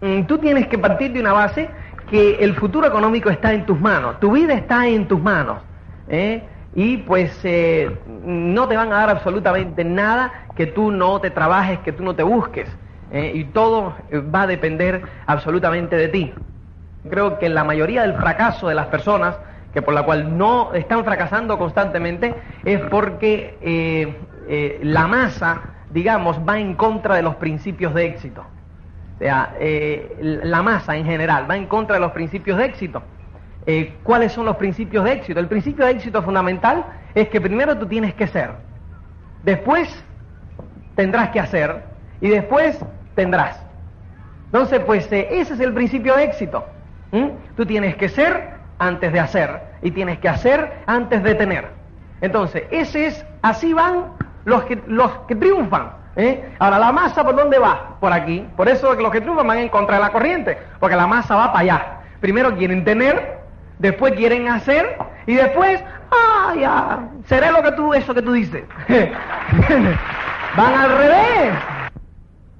Mm, Tú tienes que partir de una base que el futuro económico está en tus manos, tu vida está en tus manos. ¿eh? Y pues eh, no te van a dar absolutamente nada que tú no te trabajes, que tú no te busques. ¿eh? Y todo eh, va a depender absolutamente de ti. Creo que la mayoría del fracaso de las personas, que por la cual no están fracasando constantemente, es porque eh, eh, la masa, digamos, va en contra de los principios de éxito. Sea, eh, la masa en general va en contra de los principios de éxito. Eh, ¿Cuáles son los principios de éxito? El principio de éxito fundamental es que primero tú tienes que ser, después tendrás que hacer y después tendrás. Entonces, pues eh, ese es el principio de éxito. Tú tienes que ser antes de hacer y tienes que hacer antes de tener. Entonces, ese es, así van los que, los que triunfan. ¿Eh? Ahora, la masa, ¿por dónde va? Por aquí. Por eso los que triunfan van en contra de la corriente, porque la masa va para allá. Primero quieren tener, después quieren hacer y después, ah, ya, seré lo que tú, eso que tú dices. van al revés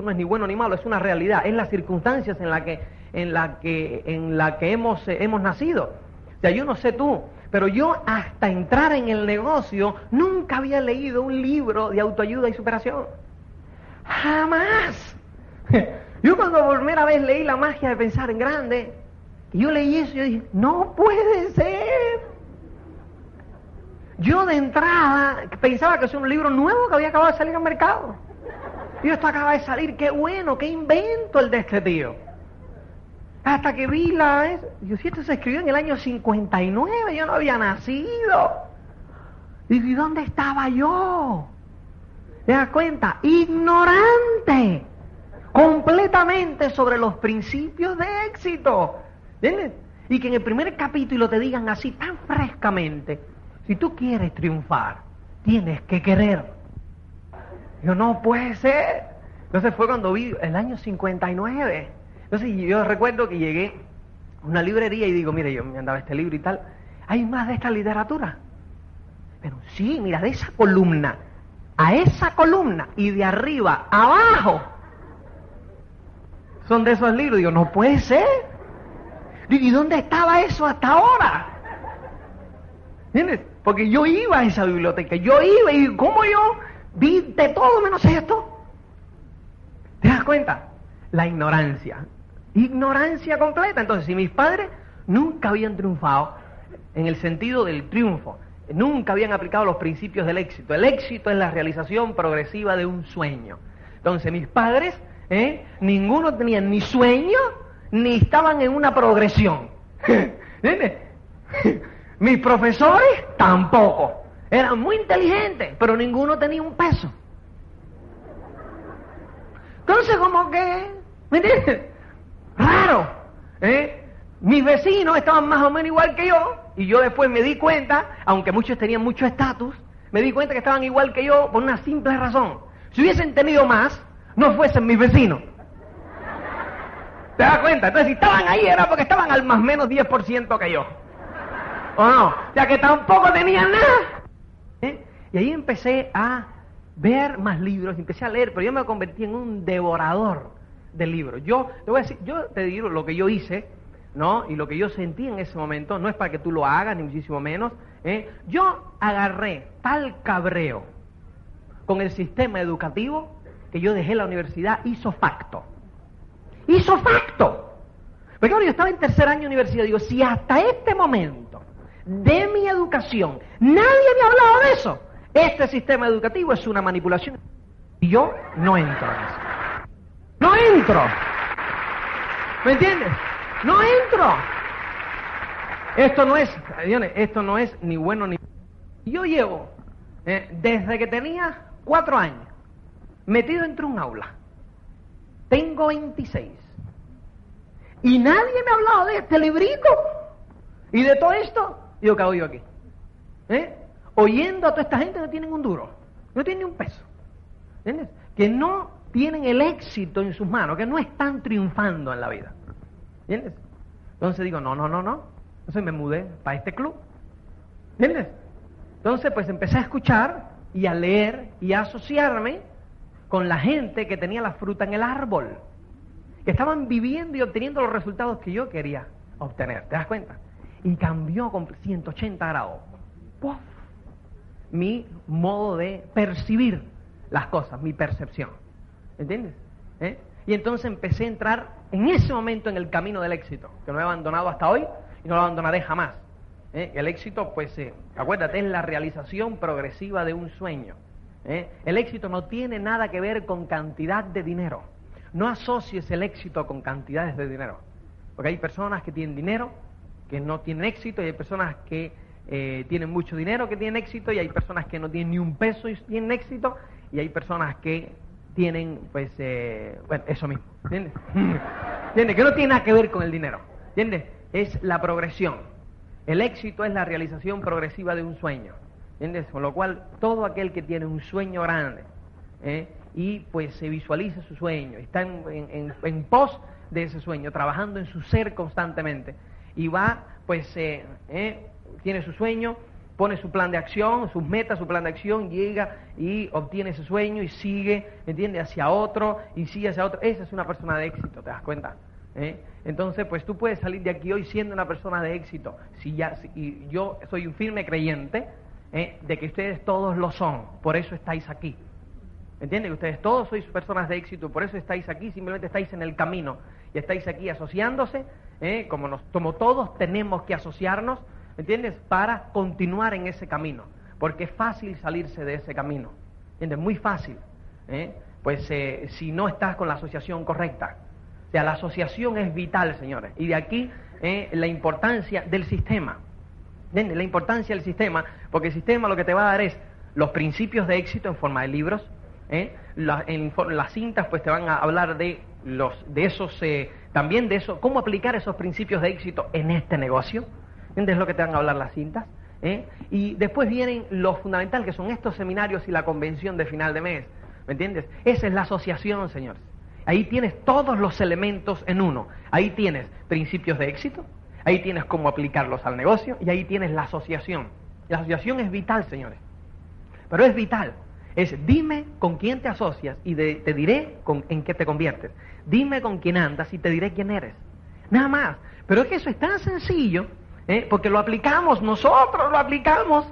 no es ni bueno ni malo, es una realidad, es las circunstancias en la que, en la que, en la que hemos, eh, hemos nacido. O sea, yo no sé tú, pero yo hasta entrar en el negocio nunca había leído un libro de autoayuda y superación. Jamás. Yo cuando por primera vez leí la magia de pensar en grande, y yo leí eso, yo dije, no puede ser. Yo de entrada pensaba que es un libro nuevo que había acabado de salir al mercado. Y esto acaba de salir, qué bueno, qué invento el de este tío. Hasta que vi la... Yo si esto se escribió en el año 59, yo no había nacido. Y ¿y dónde estaba yo? ¿Te das cuenta? Ignorante. Completamente sobre los principios de éxito. ¿Entiendes? Y que en el primer capítulo te digan así tan frescamente, si tú quieres triunfar, tienes que querer. Yo no puede ser. Entonces fue cuando vi el año 59. Entonces yo recuerdo que llegué a una librería y digo, mire, yo me andaba este libro y tal. ¿Hay más de esta literatura? Pero sí, mira, de esa columna a esa columna y de arriba abajo son de esos libros. Digo, no puede ser. ¿y dónde estaba eso hasta ahora? ¿Entiendes? Porque yo iba a esa biblioteca, yo iba y ¿cómo yo vi de todo menos esto? ¿Te das cuenta? La ignorancia. Ignorancia completa. Entonces, si mis padres nunca habían triunfado en el sentido del triunfo, nunca habían aplicado los principios del éxito. El éxito es la realización progresiva de un sueño. Entonces, mis padres, ¿eh? ninguno tenían ni sueño, ni estaban en una progresión. Mis profesores tampoco. Eran muy inteligentes, pero ninguno tenía un peso. Entonces, como que, ¿me entiendes? Raro. ¿eh? Mis vecinos estaban más o menos igual que yo, y yo después me di cuenta, aunque muchos tenían mucho estatus, me di cuenta que estaban igual que yo por una simple razón. Si hubiesen tenido más, no fuesen mis vecinos. ¿Te das cuenta? Entonces, si estaban ahí era porque estaban al más menos 10% que yo. ¿O no? Ya que tampoco tenían nada. ¿Eh? Y ahí empecé a ver más libros, empecé a leer, pero yo me convertí en un devorador de libros. Yo te voy a decir, yo te digo lo que yo hice, ¿no? Y lo que yo sentí en ese momento, no es para que tú lo hagas, ni muchísimo menos. ¿eh? Yo agarré tal cabreo con el sistema educativo que yo dejé la universidad hizo facto. Hizo facto. Porque claro, yo estaba en tercer año de universidad, digo, si hasta este momento de mi educación nadie me ha hablado de eso, este sistema educativo es una manipulación. Y yo no entro en eso. No entro. ¿Me entiendes? No entro. Esto no es, esto no es ni bueno ni... Yo llevo, eh, desde que tenía cuatro años, metido entre un aula. Tengo 26. Y nadie me ha hablado de este librito. Y de todo esto, yo cago yo aquí. ¿Eh? Oyendo a toda esta gente que no tienen un duro. No tienen ni un peso. Que no tienen el éxito en sus manos, que no están triunfando en la vida. ¿Entiendes? Entonces digo, no, no, no, no. Entonces me mudé para este club. ¿Entiendes? Entonces pues empecé a escuchar y a leer y a asociarme con la gente que tenía la fruta en el árbol. que estaban viviendo y obteniendo los resultados que yo quería obtener. ¿Te das cuenta? Y cambió con 180 grados. ¡Puf! Mi modo de percibir las cosas, mi percepción. ¿Entiendes? ¿Eh? Y entonces empecé a entrar en ese momento en el camino del éxito, que no he abandonado hasta hoy y no lo abandonaré jamás. ¿Eh? El éxito, pues, eh, acuérdate, es la realización progresiva de un sueño. ¿eh? El éxito no tiene nada que ver con cantidad de dinero. No asocies el éxito con cantidades de dinero. Porque hay personas que tienen dinero que no tienen éxito y hay personas que eh, tienen mucho dinero que tienen éxito y hay personas que no tienen ni un peso y tienen éxito y hay personas que tienen, pues, eh, bueno, eso mismo. ¿Entiendes? ¿Entiendes? Que no tiene nada que ver con el dinero. ¿Entiendes? Es la progresión. El éxito es la realización progresiva de un sueño. ¿Entiendes? Con lo cual, todo aquel que tiene un sueño grande ¿eh? y pues se visualiza su sueño, está en, en, en, pos de ese sueño, trabajando en su ser constantemente, y va, pues, eh, ¿eh? tiene su sueño, pone su plan de acción, sus metas, su plan de acción, llega y obtiene ese sueño y sigue, ¿entiendes? Hacia otro y sigue hacia otro. Esa es una persona de éxito, ¿te das cuenta? ¿Eh? Entonces, pues tú puedes salir de aquí hoy siendo una persona de éxito. Si ya, si, y yo soy un firme creyente ¿eh? de que ustedes todos lo son, por eso estáis aquí. ¿Entienden? Ustedes todos sois personas de éxito, por eso estáis aquí, simplemente estáis en el camino y estáis aquí asociándose, ¿eh? como, nos, como todos tenemos que asociarnos, ¿entiendes? Para continuar en ese camino, porque es fácil salirse de ese camino, ¿entiendes? Muy fácil, ¿eh? pues eh, si no estás con la asociación correcta. O sea, la asociación es vital, señores, y de aquí eh, la importancia del sistema. ¿Entiendes? La importancia del sistema, porque el sistema lo que te va a dar es los principios de éxito en forma de libros, ¿eh? La, en, las cintas pues te van a hablar de los de esos eh, también de eso cómo aplicar esos principios de éxito en este negocio ¿entiendes lo que te van a hablar las cintas? ¿Eh? y después vienen lo fundamental que son estos seminarios y la convención de final de mes ¿me entiendes? esa es la asociación señores ahí tienes todos los elementos en uno ahí tienes principios de éxito ahí tienes cómo aplicarlos al negocio y ahí tienes la asociación la asociación es vital señores pero es vital es dime con quién te asocias y de, te diré con, en qué te conviertes. Dime con quién andas y te diré quién eres. Nada más. Pero es que eso es tan sencillo, ¿eh? porque lo aplicamos, nosotros lo aplicamos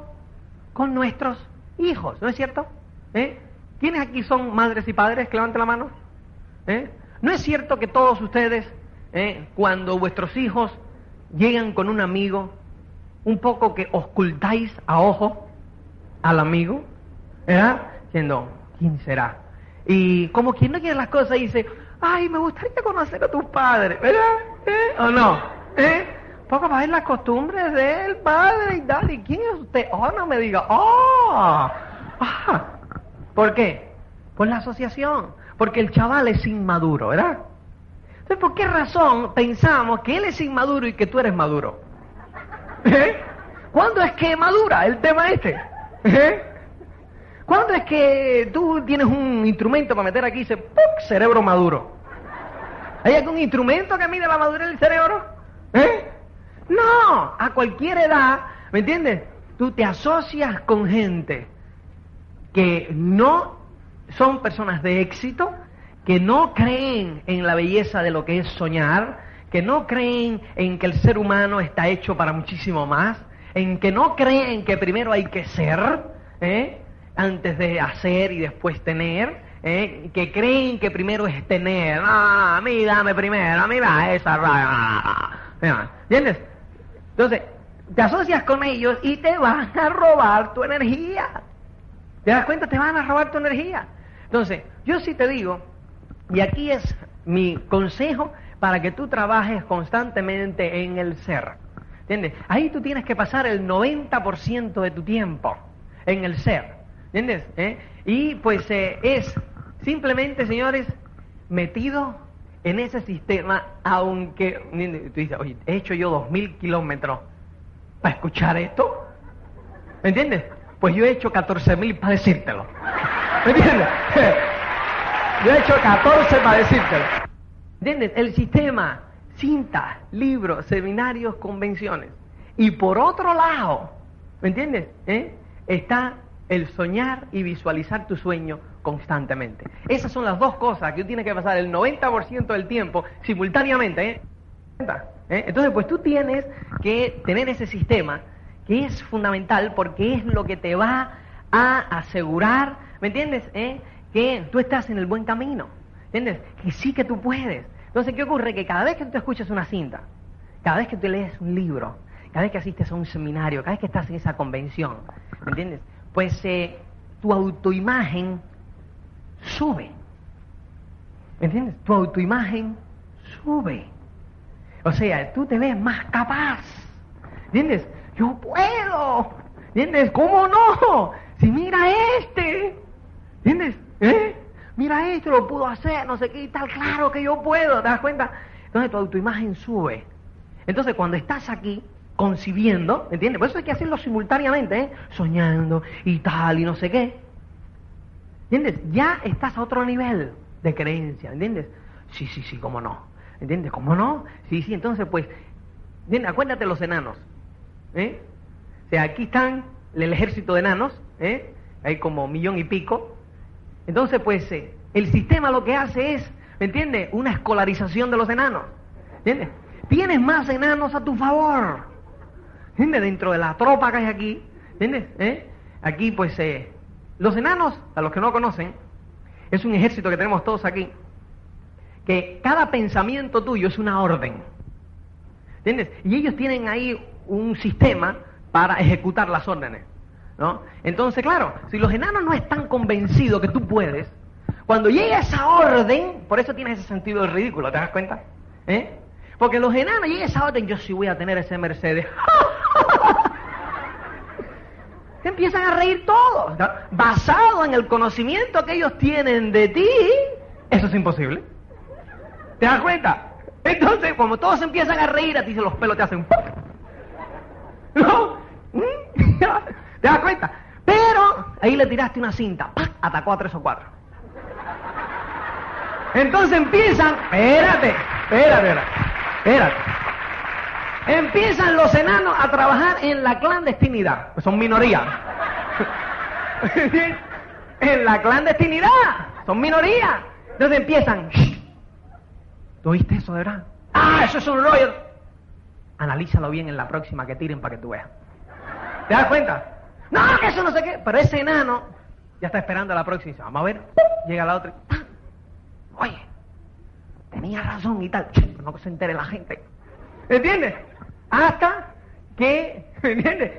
con nuestros hijos, ¿no es cierto? ¿Eh? ¿Quiénes aquí son madres y padres? Levanten la mano. ¿Eh? ¿No es cierto que todos ustedes, cuando vuestros hijos llegan con un amigo, un poco que ocultáis a ojo al amigo? ¿verdad? Diciendo, ¿quién será? Y como quien no quiere las cosas dice, ay, me gustaría conocer a tus padres, ¿verdad? ¿O no? ¿Eh? Poco para ver las costumbres del padre y tal. ¿Y quién es usted? Oh, no me diga, oh, ah. ¿Por qué? Por la asociación. Porque el chaval es inmaduro, ¿verdad? Entonces, ¿por qué razón pensamos que él es inmaduro y que tú eres maduro? ¿Eh? ¿Cuándo es que madura el tema este? ¿Eh? ¿Cuándo es que tú tienes un instrumento para meter aquí y dice, ¡puc! cerebro maduro? ¿Hay algún instrumento que mide la madurez del cerebro? ¿Eh? No, a cualquier edad, ¿me entiendes? Tú te asocias con gente que no son personas de éxito, que no creen en la belleza de lo que es soñar, que no creen en que el ser humano está hecho para muchísimo más, en que no creen que primero hay que ser, ¿eh? antes de hacer y después tener, ¿eh? que creen que primero es tener. Ah, a mí dame primero, a mí da esa. ¿Entiendes? Entonces, te asocias con ellos y te van a robar tu energía. ¿Te das cuenta? Te van a robar tu energía. Entonces, yo sí te digo, y aquí es mi consejo para que tú trabajes constantemente en el ser. ¿Entiendes? Ahí tú tienes que pasar el 90% de tu tiempo en el ser. ¿Entiendes? ¿Eh? Y pues eh, es simplemente, señores, metido en ese sistema, aunque tú dices, oye, he hecho yo dos mil kilómetros para escuchar esto. ¿Me entiendes? Pues yo he hecho catorce mil para decírtelo. ¿Me entiendes? yo he hecho catorce para decírtelo. ¿Entiendes? El sistema, cintas, libros, seminarios, convenciones. Y por otro lado, ¿me entiendes? ¿Eh? Está el soñar y visualizar tu sueño constantemente. Esas son las dos cosas que tú tienes que pasar el 90% del tiempo simultáneamente. ¿eh? ¿Eh? Entonces, pues tú tienes que tener ese sistema que es fundamental porque es lo que te va a asegurar, ¿me entiendes? ¿Eh? Que tú estás en el buen camino, ¿entiendes? Que sí que tú puedes. Entonces, ¿qué ocurre? Que cada vez que tú escuchas una cinta, cada vez que tú lees un libro, cada vez que asistes a un seminario, cada vez que estás en esa convención, ¿me entiendes? Pues eh, tu autoimagen sube. ¿Me entiendes? Tu autoimagen sube. O sea, tú te ves más capaz. ¿Entiendes? Yo puedo. ¿Entiendes? ¿Cómo no? Si mira este. ¿Entiendes? ¿Eh? Mira este, lo pudo hacer, no sé qué y tal. Claro que yo puedo, ¿te das cuenta? Entonces tu autoimagen sube. Entonces cuando estás aquí concibiendo, ¿entiendes? Por eso hay que hacerlo simultáneamente, ¿eh? Soñando y tal y no sé qué. ¿Entiendes? Ya estás a otro nivel de creencia, ¿entiendes? Sí, sí, sí, cómo no. ¿Entiendes? ¿Cómo no? Sí, sí, entonces pues, ¿entiendes? acuérdate los enanos. ¿eh? O sea, aquí están el ejército de enanos, ¿eh? hay como millón y pico. Entonces, pues, eh, el sistema lo que hace es, ¿me entiendes? Una escolarización de los enanos. ¿Entiendes? Tienes más enanos a tu favor. ¿Entiendes? Dentro de la tropa que hay aquí. ¿Entiendes? ¿Eh? Aquí, pues, eh, los enanos, a los que no conocen, es un ejército que tenemos todos aquí que cada pensamiento tuyo es una orden. ¿Entiendes? Y ellos tienen ahí un sistema para ejecutar las órdenes. ¿no? Entonces, claro, si los enanos no están convencidos que tú puedes, cuando llega esa orden, por eso tienes ese sentido del ridículo, ¿te das cuenta? ¿Eh? Porque los enanos llega esa orden, yo sí voy a tener ese Mercedes. empiezan a reír todos. Basado en el conocimiento que ellos tienen de ti, eso es imposible. ¿Te das cuenta? Entonces, como todos empiezan a reír, a ti se los pelos te hacen ¿No? ¿Mm? ¿Te das cuenta? Pero ahí le tiraste una cinta, atacó a tres o cuatro. Entonces empiezan, espérate, espérate, espérate. Empiezan los enanos a trabajar en la clandestinidad. son minoría. en la clandestinidad. Son minoría. Entonces empiezan. ¿Tú oíste eso de verdad? Ah, eso es un rollo. Analízalo bien en la próxima que tiren para que tú veas. ¿Te das cuenta? No, que eso no sé qué. Pero ese enano ya está esperando a la próxima. Vamos a ver. Llega la otra. Oye, tenía razón y tal. No se entere la gente. ¿Entiendes? Hasta que, ¿entiendes?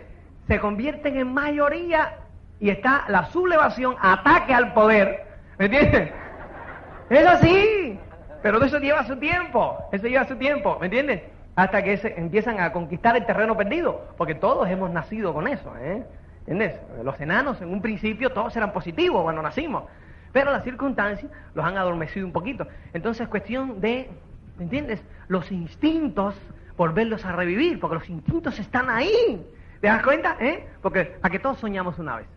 Se convierten en mayoría y está la sublevación, ataque al poder. ¿Me entiendes? Es así. Pero eso lleva su tiempo, eso lleva su tiempo, ¿me entiendes? Hasta que se empiezan a conquistar el terreno perdido, porque todos hemos nacido con eso, ¿eh? ¿Entiendes? Los enanos en un principio todos eran positivos cuando nacimos, pero las circunstancias los han adormecido un poquito. Entonces es cuestión de, ¿me entiendes? Los instintos por verlos a revivir, porque los instintos están ahí. ¿Te das cuenta? ¿Eh? Porque a que todos soñamos una vez.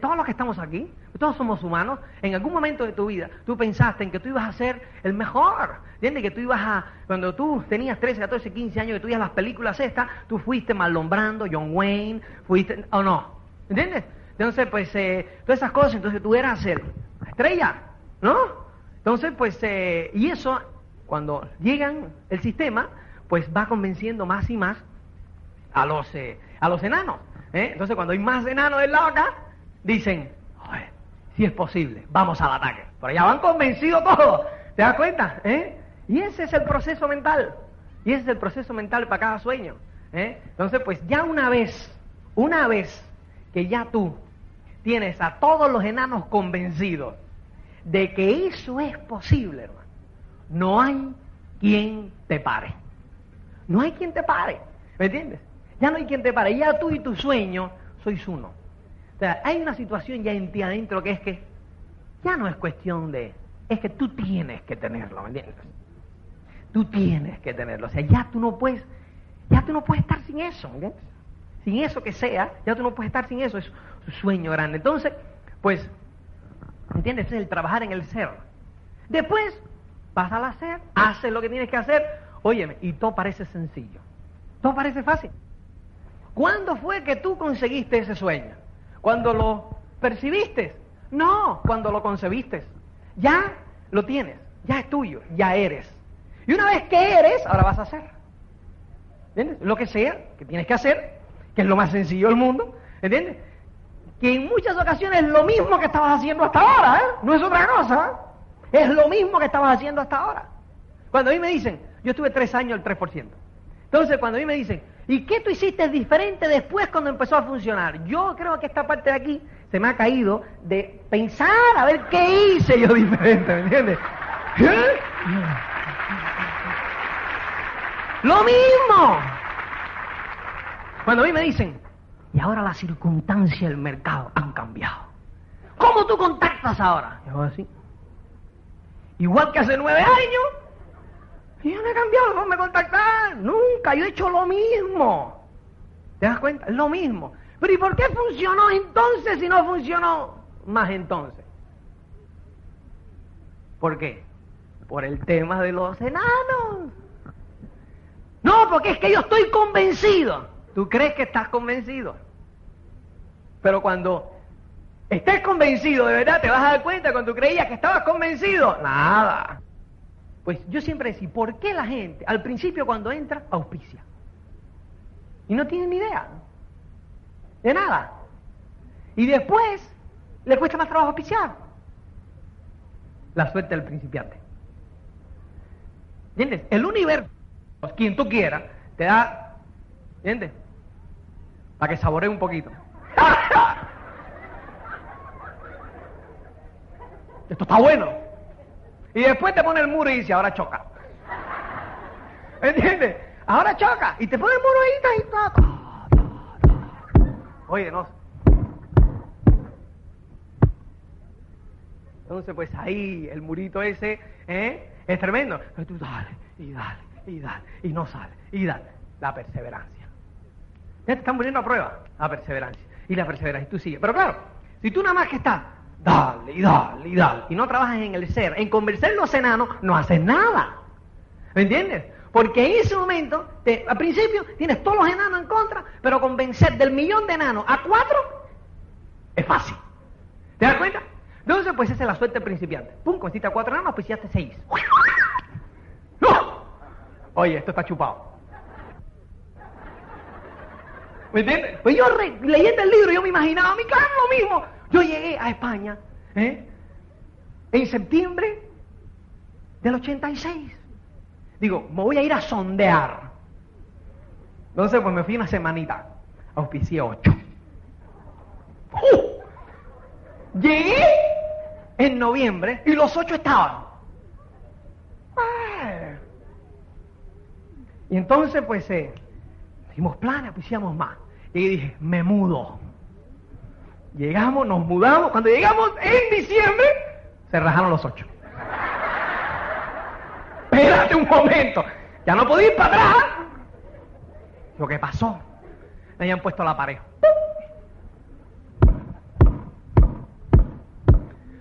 Todos los que estamos aquí, todos somos humanos, en algún momento de tu vida tú pensaste en que tú ibas a ser el mejor, ¿entiendes? Que tú ibas a, cuando tú tenías 13, 14, 15 años que tú ibas las películas estas, tú fuiste malombrando John Wayne, fuiste, o no, ¿entiendes? Entonces, pues, eh, todas esas cosas, entonces tú eras el estrella, ¿no? Entonces, pues, eh, y eso, cuando llegan el sistema, pues va convenciendo más y más a los, eh, a los enanos. Entonces, cuando hay más enanos del lado acá, dicen, si es posible, vamos al ataque. Pero ya van convencidos todos, ¿te das cuenta? ¿Eh? Y ese es el proceso mental. Y ese es el proceso mental para cada sueño. ¿eh? Entonces, pues ya una vez, una vez que ya tú tienes a todos los enanos convencidos de que eso es posible, hermano, no hay quien te pare. No hay quien te pare. ¿Me entiendes? Ya no hay quien te pare. Ya tú y tu sueño sois uno. O sea, hay una situación ya en ti adentro que es que ya no es cuestión de, es que tú tienes que tenerlo, ¿me entiendes? Tú tienes que tenerlo. O sea, ya tú no puedes, ya tú no puedes estar sin eso, ¿me entiendes? Sin eso que sea, ya tú no puedes estar sin eso, es un sueño grande. Entonces, pues, ¿entiendes? Es el trabajar en el ser. Después, vas al hacer, haces lo que tienes que hacer, óyeme, y todo parece sencillo. Todo parece fácil. ¿Cuándo fue que tú conseguiste ese sueño? Cuando lo percibiste. No, cuando lo concebiste. Ya lo tienes, ya es tuyo, ya eres. Y una vez que eres, ahora vas a hacer. ¿Entiendes? Lo que sea que tienes que hacer, que es lo más sencillo del mundo, ¿entiendes? Que en muchas ocasiones es lo mismo que estabas haciendo hasta ahora, ¿eh? No es otra cosa. ¿eh? Es lo mismo que estabas haciendo hasta ahora. Cuando a mí me dicen, yo estuve tres años el 3%. Entonces, cuando a mí me dicen, ¿y qué tú hiciste diferente después cuando empezó a funcionar? Yo creo que esta parte de aquí se me ha caído de pensar a ver qué hice yo diferente, ¿me entiendes? ¿Eh? Lo mismo. Cuando a mí me dicen, y ahora las circunstancias del mercado han cambiado. ¿Cómo tú contactas ahora? Yo así. Igual que hace nueve años, yo no he cambiado la forma de contactar. Nunca, yo he hecho lo mismo. ¿Te das cuenta? Lo mismo. Pero ¿y por qué funcionó entonces si no funcionó más entonces? ¿Por qué? Por el tema de los enanos. No, porque es que yo estoy convencido. ¿Tú crees que estás convencido? Pero cuando estés convencido, de verdad, te vas a dar cuenta cuando tú creías que estabas convencido. Nada. Pues yo siempre decía, ¿por qué la gente al principio cuando entra auspicia? Y no tiene ni idea de nada. Y después le cuesta más trabajo auspiciar. La suerte del principiante. ¿Entiendes? El universo, quien tú quieras, te da, ¿entiendes? Para que saboree un poquito. Esto está bueno. Y después te pone el muro y dice, ahora choca. ¿Entiendes? Ahora choca. Y te pone el muro ahí y está. Oye, no. Entonces, pues ahí el murito ese ¿eh? es tremendo. Pero tú dale, y dale, y dale, y no sale, y dale. La perseverancia. Ya te están poniendo a prueba la perseverancia. Y la perseverancia, y tú sigues. Pero claro, si tú nada más que estás dale y dale y dale, y no trabajas en el ser, en convencer los enanos, no haces nada. ¿Me entiendes? Porque en ese momento, al principio, tienes todos los enanos en contra, pero convencer del millón de enanos a cuatro es fácil. ¿Te das cuenta? Entonces, pues esa es la suerte del principiante. Pum, convenciste a cuatro enanos, pues ya te seis. ¡No! Oye, esto está chupado. ¿Me entiendes? Pues yo leyendo el libro, yo me imaginaba mi claro lo mismo. Yo llegué a España ¿eh? en septiembre del 86. Digo, me voy a ir a sondear. Entonces, pues me fui una semanita. Auspicié ocho. ¡Uh! Llegué en noviembre y los ocho estaban. Y entonces, pues, eh, hicimos planes, auspiciamos más. Y dije, me mudo. Llegamos, nos mudamos. Cuando llegamos en diciembre, se rajaron los ocho. Espérate un momento. Ya no podía ir para atrás. Lo que pasó, le habían puesto la pared.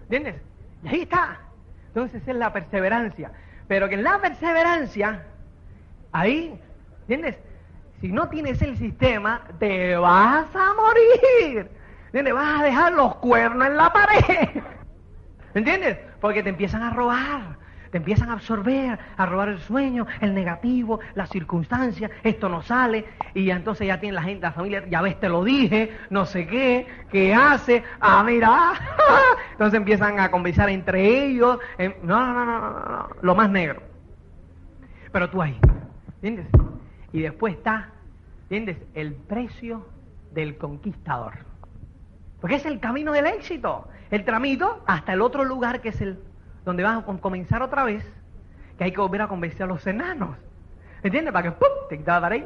¿Entiendes? Y ahí está. Entonces es la perseverancia. Pero que en la perseverancia, ahí, ¿entiendes? Si no tienes el sistema, te vas a morir. ¿Entiendes? Vas a dejar los cuernos en la pared. ¿Entiendes? Porque te empiezan a robar, te empiezan a absorber, a robar el sueño, el negativo, las circunstancias, esto no sale, y entonces ya tiene la gente, la familia, ya ves, te lo dije, no sé qué, qué hace, ah, mira, entonces empiezan a conversar entre ellos, no, no, no, no, no, no, lo más negro. Pero tú ahí, ¿entiendes? Y después está, ¿entiendes? El precio del conquistador. Porque es el camino del éxito. El tramito hasta el otro lugar que es el donde vas a comenzar otra vez, que hay que volver a convencer a los enanos. ¿Entiendes? Para que ¡pum! te quitaba ahí.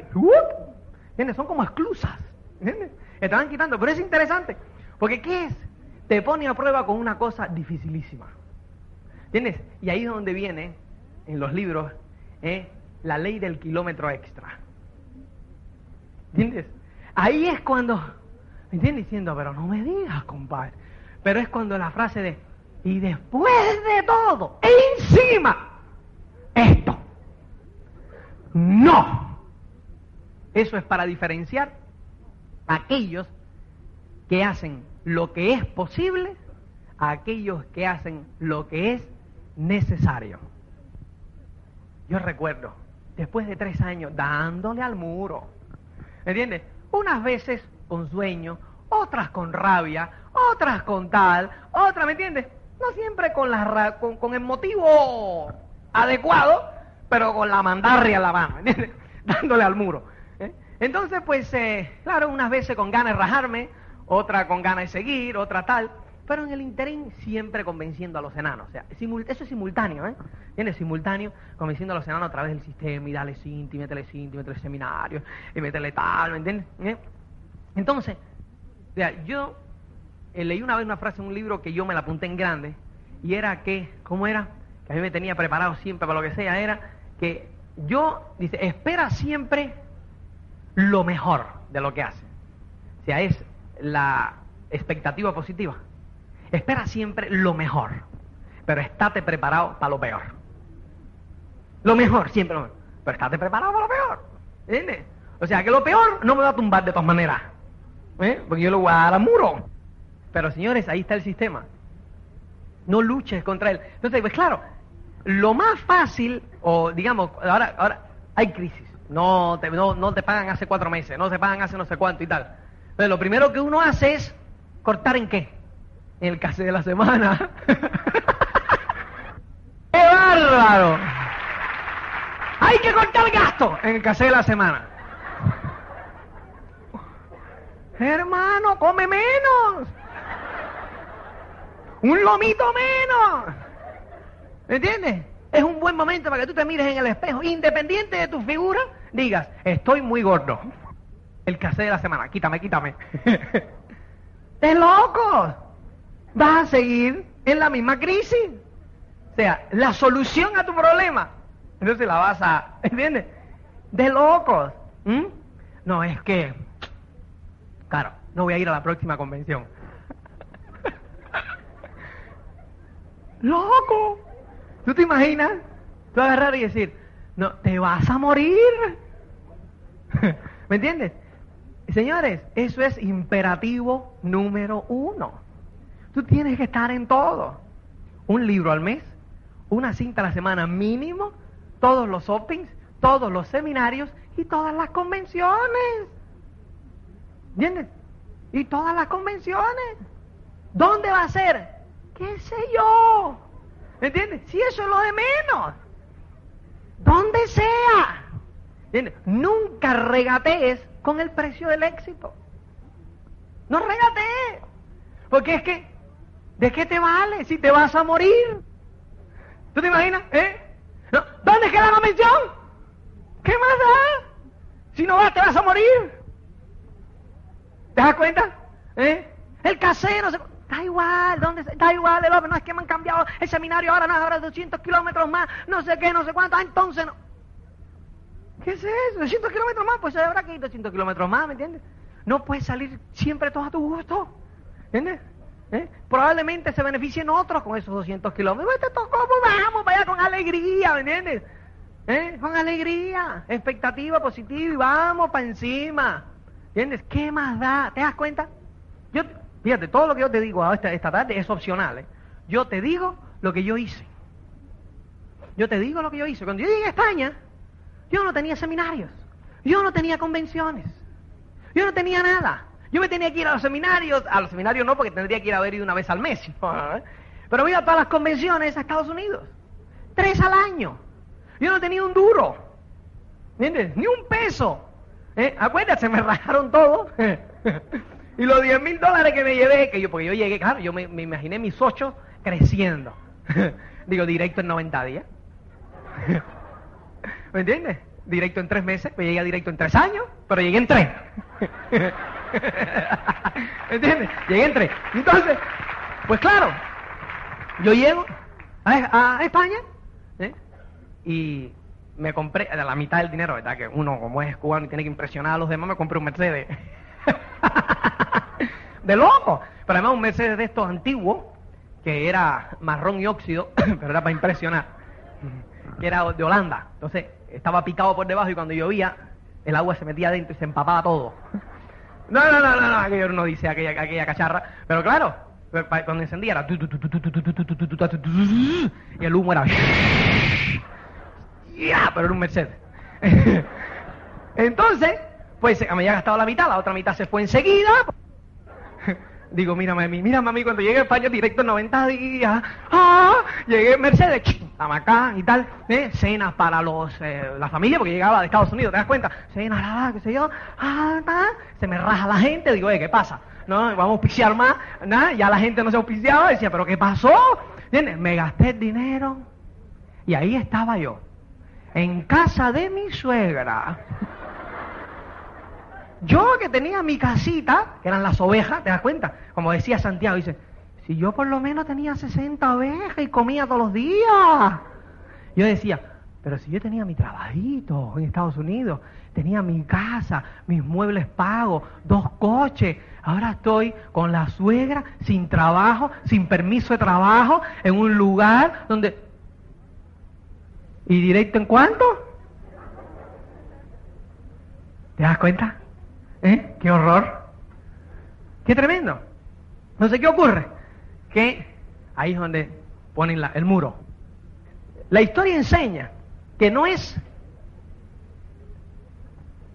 ¿Entiendes? Son como exclusas. ¿Entiendes? Van quitando. Pero es interesante. Porque ¿qué es? Te pone a prueba con una cosa dificilísima. ¿Entiendes? Y ahí es donde viene, en los libros, ¿eh? la ley del kilómetro extra. ¿Entiendes? Ahí es cuando ¿Me entiendes? Diciendo, pero no me digas, compadre. Pero es cuando la frase de, y después de todo, e encima, esto. No. Eso es para diferenciar a aquellos que hacen lo que es posible a aquellos que hacen lo que es necesario. Yo recuerdo, después de tres años, dándole al muro, ¿me entiendes? Unas veces con sueño, otras con rabia, otras con tal, otras, ¿me entiendes? No siempre con, la, con, con el motivo adecuado, pero con la mandarria a la mano, ¿entiendes? Dándole al muro. ¿eh? Entonces, pues, eh, claro, unas veces con ganas de rajarme, otra con ganas de seguir, otra tal pero en el interín siempre convenciendo a los enanos. O sea, eso es simultáneo, ¿eh? Viene simultáneo convenciendo a los enanos a través del sistema y dale cinti, métele cinti, métele seminario, y métele tal, ¿me entiendes? ¿Eh? Entonces, yo eh, leí una vez una frase en un libro que yo me la apunté en grande, y era que, ¿cómo era? Que a mí me tenía preparado siempre para lo que sea, era que yo, dice, espera siempre lo mejor de lo que hace. O sea, es la expectativa positiva. Espera siempre lo mejor, pero estate preparado para lo peor. Lo mejor, siempre lo mejor. Pero estate preparado para lo peor. ¿Entiendes? O sea, que lo peor no me va a tumbar de todas maneras. ¿Eh? Porque yo lo voy a dar muro. Pero señores, ahí está el sistema. No luches contra él. Entonces, pues claro, lo más fácil, o digamos, ahora, ahora hay crisis. No te, no, no te pagan hace cuatro meses, no te pagan hace no sé cuánto y tal. Entonces, lo primero que uno hace es cortar en qué? En el caso de la semana. ¡Qué bárbaro! Hay que cortar gasto en el caso de la semana. Hermano, come menos. Un lomito menos. ¿Me entiendes? Es un buen momento para que tú te mires en el espejo, independiente de tu figura, digas, estoy muy gordo. El caso de la semana, quítame, quítame. ¡Es loco! vas a seguir en la misma crisis. O sea, la solución a tu problema, entonces la vas a, ¿entiendes? De locos. No, es que, claro, no voy a ir a la próxima convención. Loco. ¿Tú te imaginas? Tú agarrar y decir, no, te vas a morir. ¿Me entiendes? Señores, eso es imperativo número uno. Tú tienes que estar en todo. Un libro al mes, una cinta a la semana mínimo, todos los openings, todos los seminarios y todas las convenciones. ¿Entiendes? Y todas las convenciones. ¿Dónde va a ser? ¿Qué sé yo? ¿Entiendes? Si eso es lo de menos. Donde sea. ¿Entiendes? Nunca regatees con el precio del éxito. No regatees. Porque es que ¿De qué te vale si te vas a morir? ¿Tú te imaginas? ¿Eh? ¿Dónde queda la mención? ¿Qué más da? Si no vas, te vas a morir. ¿Te das cuenta? ¿Eh? El casero se... Da igual, ¿dónde Da igual, el hombre, no es que me han cambiado el seminario ahora, no, ahora 200 kilómetros más, no sé qué, no sé cuánto, ah, entonces no. ¿Qué es eso? 200 kilómetros más, pues habrá que ir 200 kilómetros más, ¿me entiendes? No puedes salir siempre todo a tu gusto, ¿entiendes? ¿Eh? Probablemente se beneficien otros con esos 200 kilómetros. Te tocó, pues vamos, vaya con alegría, ¿me entiendes? ¿Eh? Con alegría, expectativa positiva y vamos para encima. ¿Entiendes? ¿Qué más da? ¿Te das cuenta? Yo, fíjate, todo lo que yo te digo esta, esta tarde es opcional. ¿eh? Yo te digo lo que yo hice. Yo te digo lo que yo hice. Cuando yo llegué a España, yo no tenía seminarios. Yo no tenía convenciones. Yo no tenía nada. Yo me tenía que ir a los seminarios, a los seminarios no, porque tendría que ir a ver una vez al mes, pero me iba a todas las convenciones a Estados Unidos, tres al año. Yo no tenía un duro, ¿entiendes? Ni un peso. ¿Eh? Acuérdate, me rajaron todo. y los 10 mil dólares que me llevé, que yo, porque yo llegué, claro, yo me, imaginé mis ocho creciendo. Digo, directo en 90 días. ¿Me entiendes? Directo en tres meses, pues llegué directo en tres años, pero llegué en tres. ¿Entiendes? Llegué entre. Entonces, pues claro, yo llego a, España ¿eh? y me compré la mitad del dinero, ¿verdad? Que uno, como es cubano y tiene que impresionar a los demás, me compré un Mercedes. de loco. Pero además un Mercedes de estos antiguos, que era marrón y óxido, pero era para impresionar. Que era de Holanda. Entonces, estaba picado por debajo y cuando llovía, el agua se metía adentro y se empapaba todo. No, no, no, no, no, aquello no dice aquella, aquella cacharra. Pero claro, cuando encendía era... Y el humo era... Ya, pero era un Mercedes. Entonces, pues me había gastado la mitad, la otra mitad se fue enseguida. Digo, mira mami, mira mami, cuando llegue a España directo 90 días, ah, llegué en Mercedes, acá y tal, ¿eh? cenas para los eh, la familia, porque llegaba de Estados Unidos, ¿te das cuenta? Cenas, la, qué sé yo, ah, se me raja la gente, digo, eh, ¿qué pasa? No, vamos a auspiciar más, nada, ya la gente no se auspiciaba, decía, ¿pero qué pasó? Me gasté el dinero y ahí estaba yo, en casa de mi suegra. Yo que tenía mi casita, que eran las ovejas, ¿te das cuenta? Como decía Santiago, dice, si yo por lo menos tenía 60 ovejas y comía todos los días. Yo decía, pero si yo tenía mi trabajito en Estados Unidos, tenía mi casa, mis muebles pagos, dos coches, ahora estoy con la suegra, sin trabajo, sin permiso de trabajo, en un lugar donde... ¿Y directo en cuánto? ¿Te das cuenta? ¿Eh? ¡Qué horror! ¡Qué tremendo! Sé qué ocurre. Que ahí es donde ponen el muro. La historia enseña que no es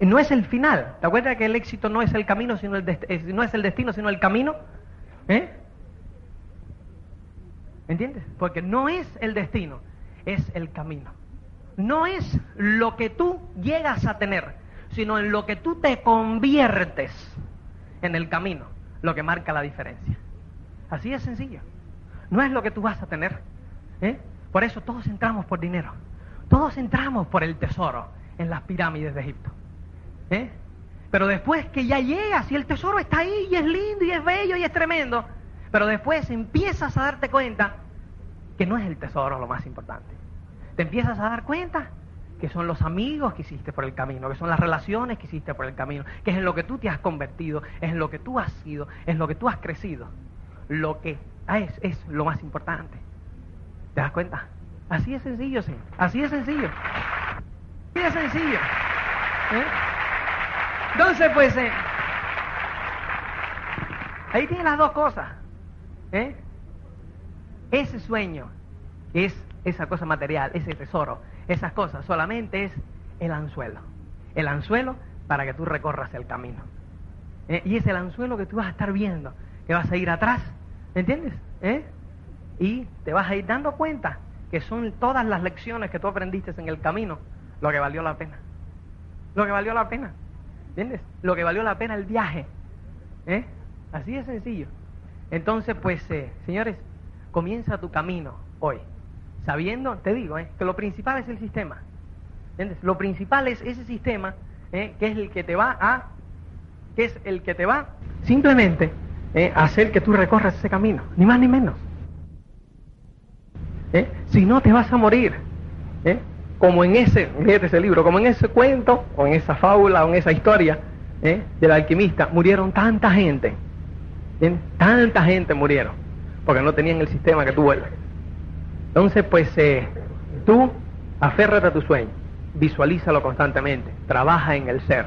no es el final. ¿Te acuerdas que el éxito no es el camino, sino el no es el destino, sino el camino? ¿Eh? ¿Entiendes? Porque no es el destino, es el camino. No es lo que tú llegas a tener, sino en lo que tú te conviertes en el camino, lo que marca la diferencia. Así es sencillo. No es lo que tú vas a tener. ¿eh? Por eso todos entramos por dinero. Todos entramos por el tesoro en las pirámides de Egipto. ¿eh? Pero después que ya llegas y el tesoro está ahí y es lindo y es bello y es tremendo, pero después empiezas a darte cuenta que no es el tesoro lo más importante. Te empiezas a dar cuenta que son los amigos que hiciste por el camino, que son las relaciones que hiciste por el camino, que es en lo que tú te has convertido, es en lo que tú has sido, es en lo que tú has crecido. Lo que es, es lo más importante. ¿Te das cuenta? Así es sencillo, sí. Así es sencillo. Así es sencillo. ¿Eh? Entonces, pues, eh, ahí tiene las dos cosas. ¿eh? Ese sueño es esa cosa material, ese tesoro, esas cosas, solamente es el anzuelo. El anzuelo para que tú recorras el camino. ¿Eh? Y es el anzuelo que tú vas a estar viendo, que vas a ir atrás, ¿entiendes? ¿Eh? Y te vas a ir dando cuenta que son todas las lecciones que tú aprendiste en el camino lo que valió la pena. Lo que valió la pena. ¿Entiendes? Lo que valió la pena el viaje. ¿Eh? Así de sencillo. Entonces, pues, eh, señores, comienza tu camino hoy sabiendo, te digo, eh, que lo principal es el sistema. Lo principal es ese sistema eh, que es el que te va a, que es el que te va simplemente eh, a hacer que tú recorras ese camino, ni más ni menos. Si no te vas a morir, como en ese, fíjate ese libro, como en ese cuento, o en esa fábula, o en esa historia del alquimista, murieron tanta gente, tanta gente murieron, porque no tenían el sistema que tú vuelves. Entonces, pues eh, tú aférrate a tu sueño, visualízalo constantemente, trabaja en el ser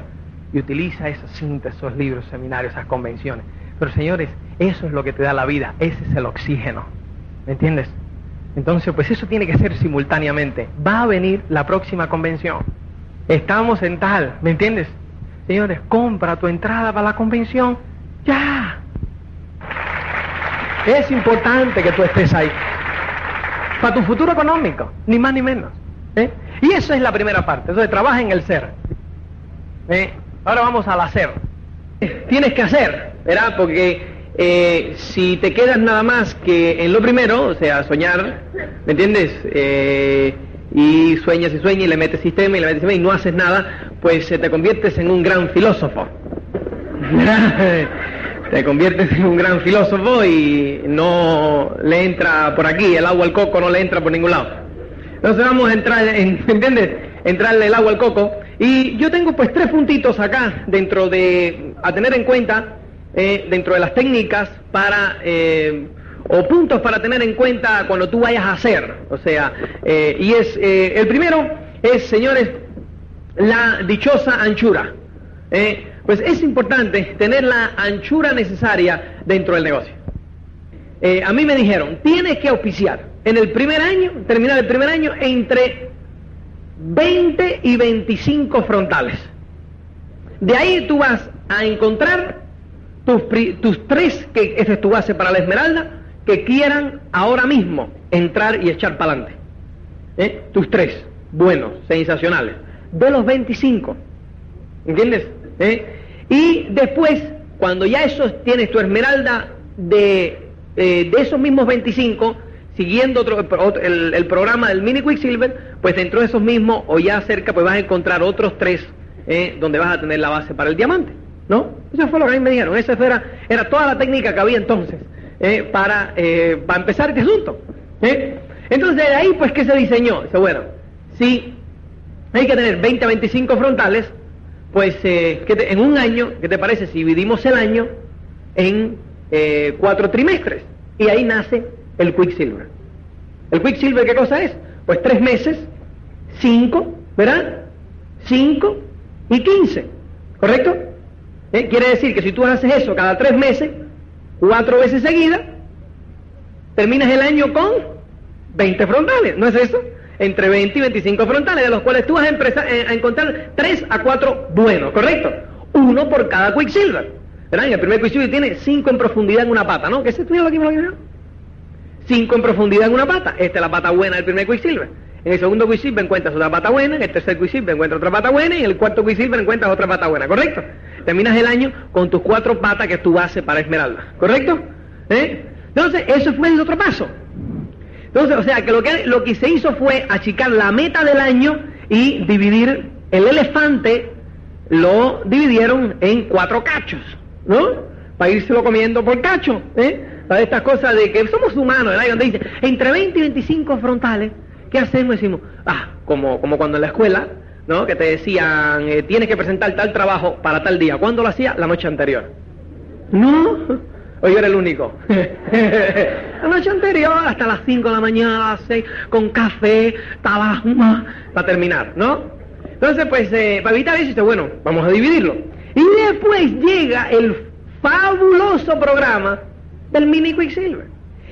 y utiliza esas síntesis, esos libros, seminarios, esas convenciones. Pero señores, eso es lo que te da la vida, ese es el oxígeno. ¿Me entiendes? Entonces, pues eso tiene que ser simultáneamente. Va a venir la próxima convención. Estamos en tal, ¿me entiendes? Señores, compra tu entrada para la convención. Ya. Es importante que tú estés ahí para tu futuro económico, ni más ni menos. ¿eh? Y eso es la primera parte. Entonces, trabaja en el ser. ¿eh? Ahora vamos al hacer. Tienes que hacer, ¿verdad? Porque eh, si te quedas nada más que en lo primero, o sea, soñar, ¿me entiendes? y sueñas y sueñas y le metes sistema y le metes sistema y no haces nada, pues te conviertes en un gran filósofo. te conviertes en un gran filósofo y no le entra por aquí, el agua al coco no le entra por ningún lado. Entonces vamos a entrar, en, ¿entiendes? Entrarle el agua al coco. Y yo tengo pues tres puntitos acá dentro de, a tener en cuenta, eh, dentro de las técnicas para, eh, o puntos para tener en cuenta cuando tú vayas a hacer. O sea, eh, y es, el primero es, señores, la dichosa anchura. Pues es importante tener la anchura necesaria dentro del negocio. Eh, a mí me dijeron, tienes que auspiciar en el primer año, terminar el primer año, entre 20 y 25 frontales. De ahí tú vas a encontrar tus, tus tres, que esa es tu base para la esmeralda, que quieran ahora mismo entrar y echar para adelante. ¿Eh? Tus tres, buenos, sensacionales. De los 25. ¿Entiendes? ¿Eh? Y después, cuando ya eso tienes tu esmeralda de, eh, de esos mismos 25, siguiendo otro, el, programa del Mini Quicksilver, pues dentro de esos mismos o ya cerca, pues vas a encontrar otros tres eh, donde vas a tener la base para el diamante. ¿No? Eso fue lo que a mí me dijeron. Esa era, era toda la técnica que había entonces eh, para, eh, para empezar este asunto. Entonces, de ahí, pues, ¿qué se diseñó? Dice, bueno, si hay que tener 20 a 25 frontales, pues que en un año, ¿qué te parece si dividimos el año en cuatro trimestres? Y ahí nace el Quicksilver. ¿El Quicksilver qué cosa es? Pues tres meses, cinco, ¿verdad? Cinco y quince, ¿correcto? ¿Eh? Quiere decir que si tú haces eso cada tres meses, cuatro veces seguidas, terminas el año con 20 frontales, ¿no es eso? Entre 20 y 25 frontales, de los cuales tú vas a, empezar, eh, a encontrar tres a cuatro buenos, ¿correcto? Uno por cada Quicksilver. ¿Verdad? Y el primer Quicksilver tiene cinco en profundidad en una pata, ¿no? ¿Qué se estudia aquí? cinco en profundidad en una pata. Esta es la pata buena del primer Quicksilver. En el segundo Quicksilver encuentras otra pata buena, en el tercer Quicksilver encuentras otra pata buena y en el cuarto Quicksilver encuentras otra pata buena, ¿correcto? Terminas el año con tus cuatro patas que es tu base para Esmeralda, ¿correcto? ¿Eh? Entonces, eso fue el otro paso. Entonces, o sea, que lo, que lo que se hizo fue achicar la meta del año y dividir el elefante, lo dividieron en cuatro cachos, ¿no? Para lo comiendo por cacho, ¿eh? para estas cosas de que somos humanos, ¿verdad? Y donde dice, entre 20 y 25 frontales, ¿qué hacemos? Decimos, ah, como, como cuando en la escuela, ¿no? Que te decían, eh, tienes que presentar tal trabajo para tal día. ¿Cuándo lo hacía? La noche anterior. No, hoy era el único. la noche anterior, hasta las 5 de la mañana, a las 6, con café, tabaco, para terminar, ¿no? Entonces, pues, eh, para evitar eso, dice, bueno, vamos a dividirlo. Y después llega el fabuloso programa del mini Quicksilver.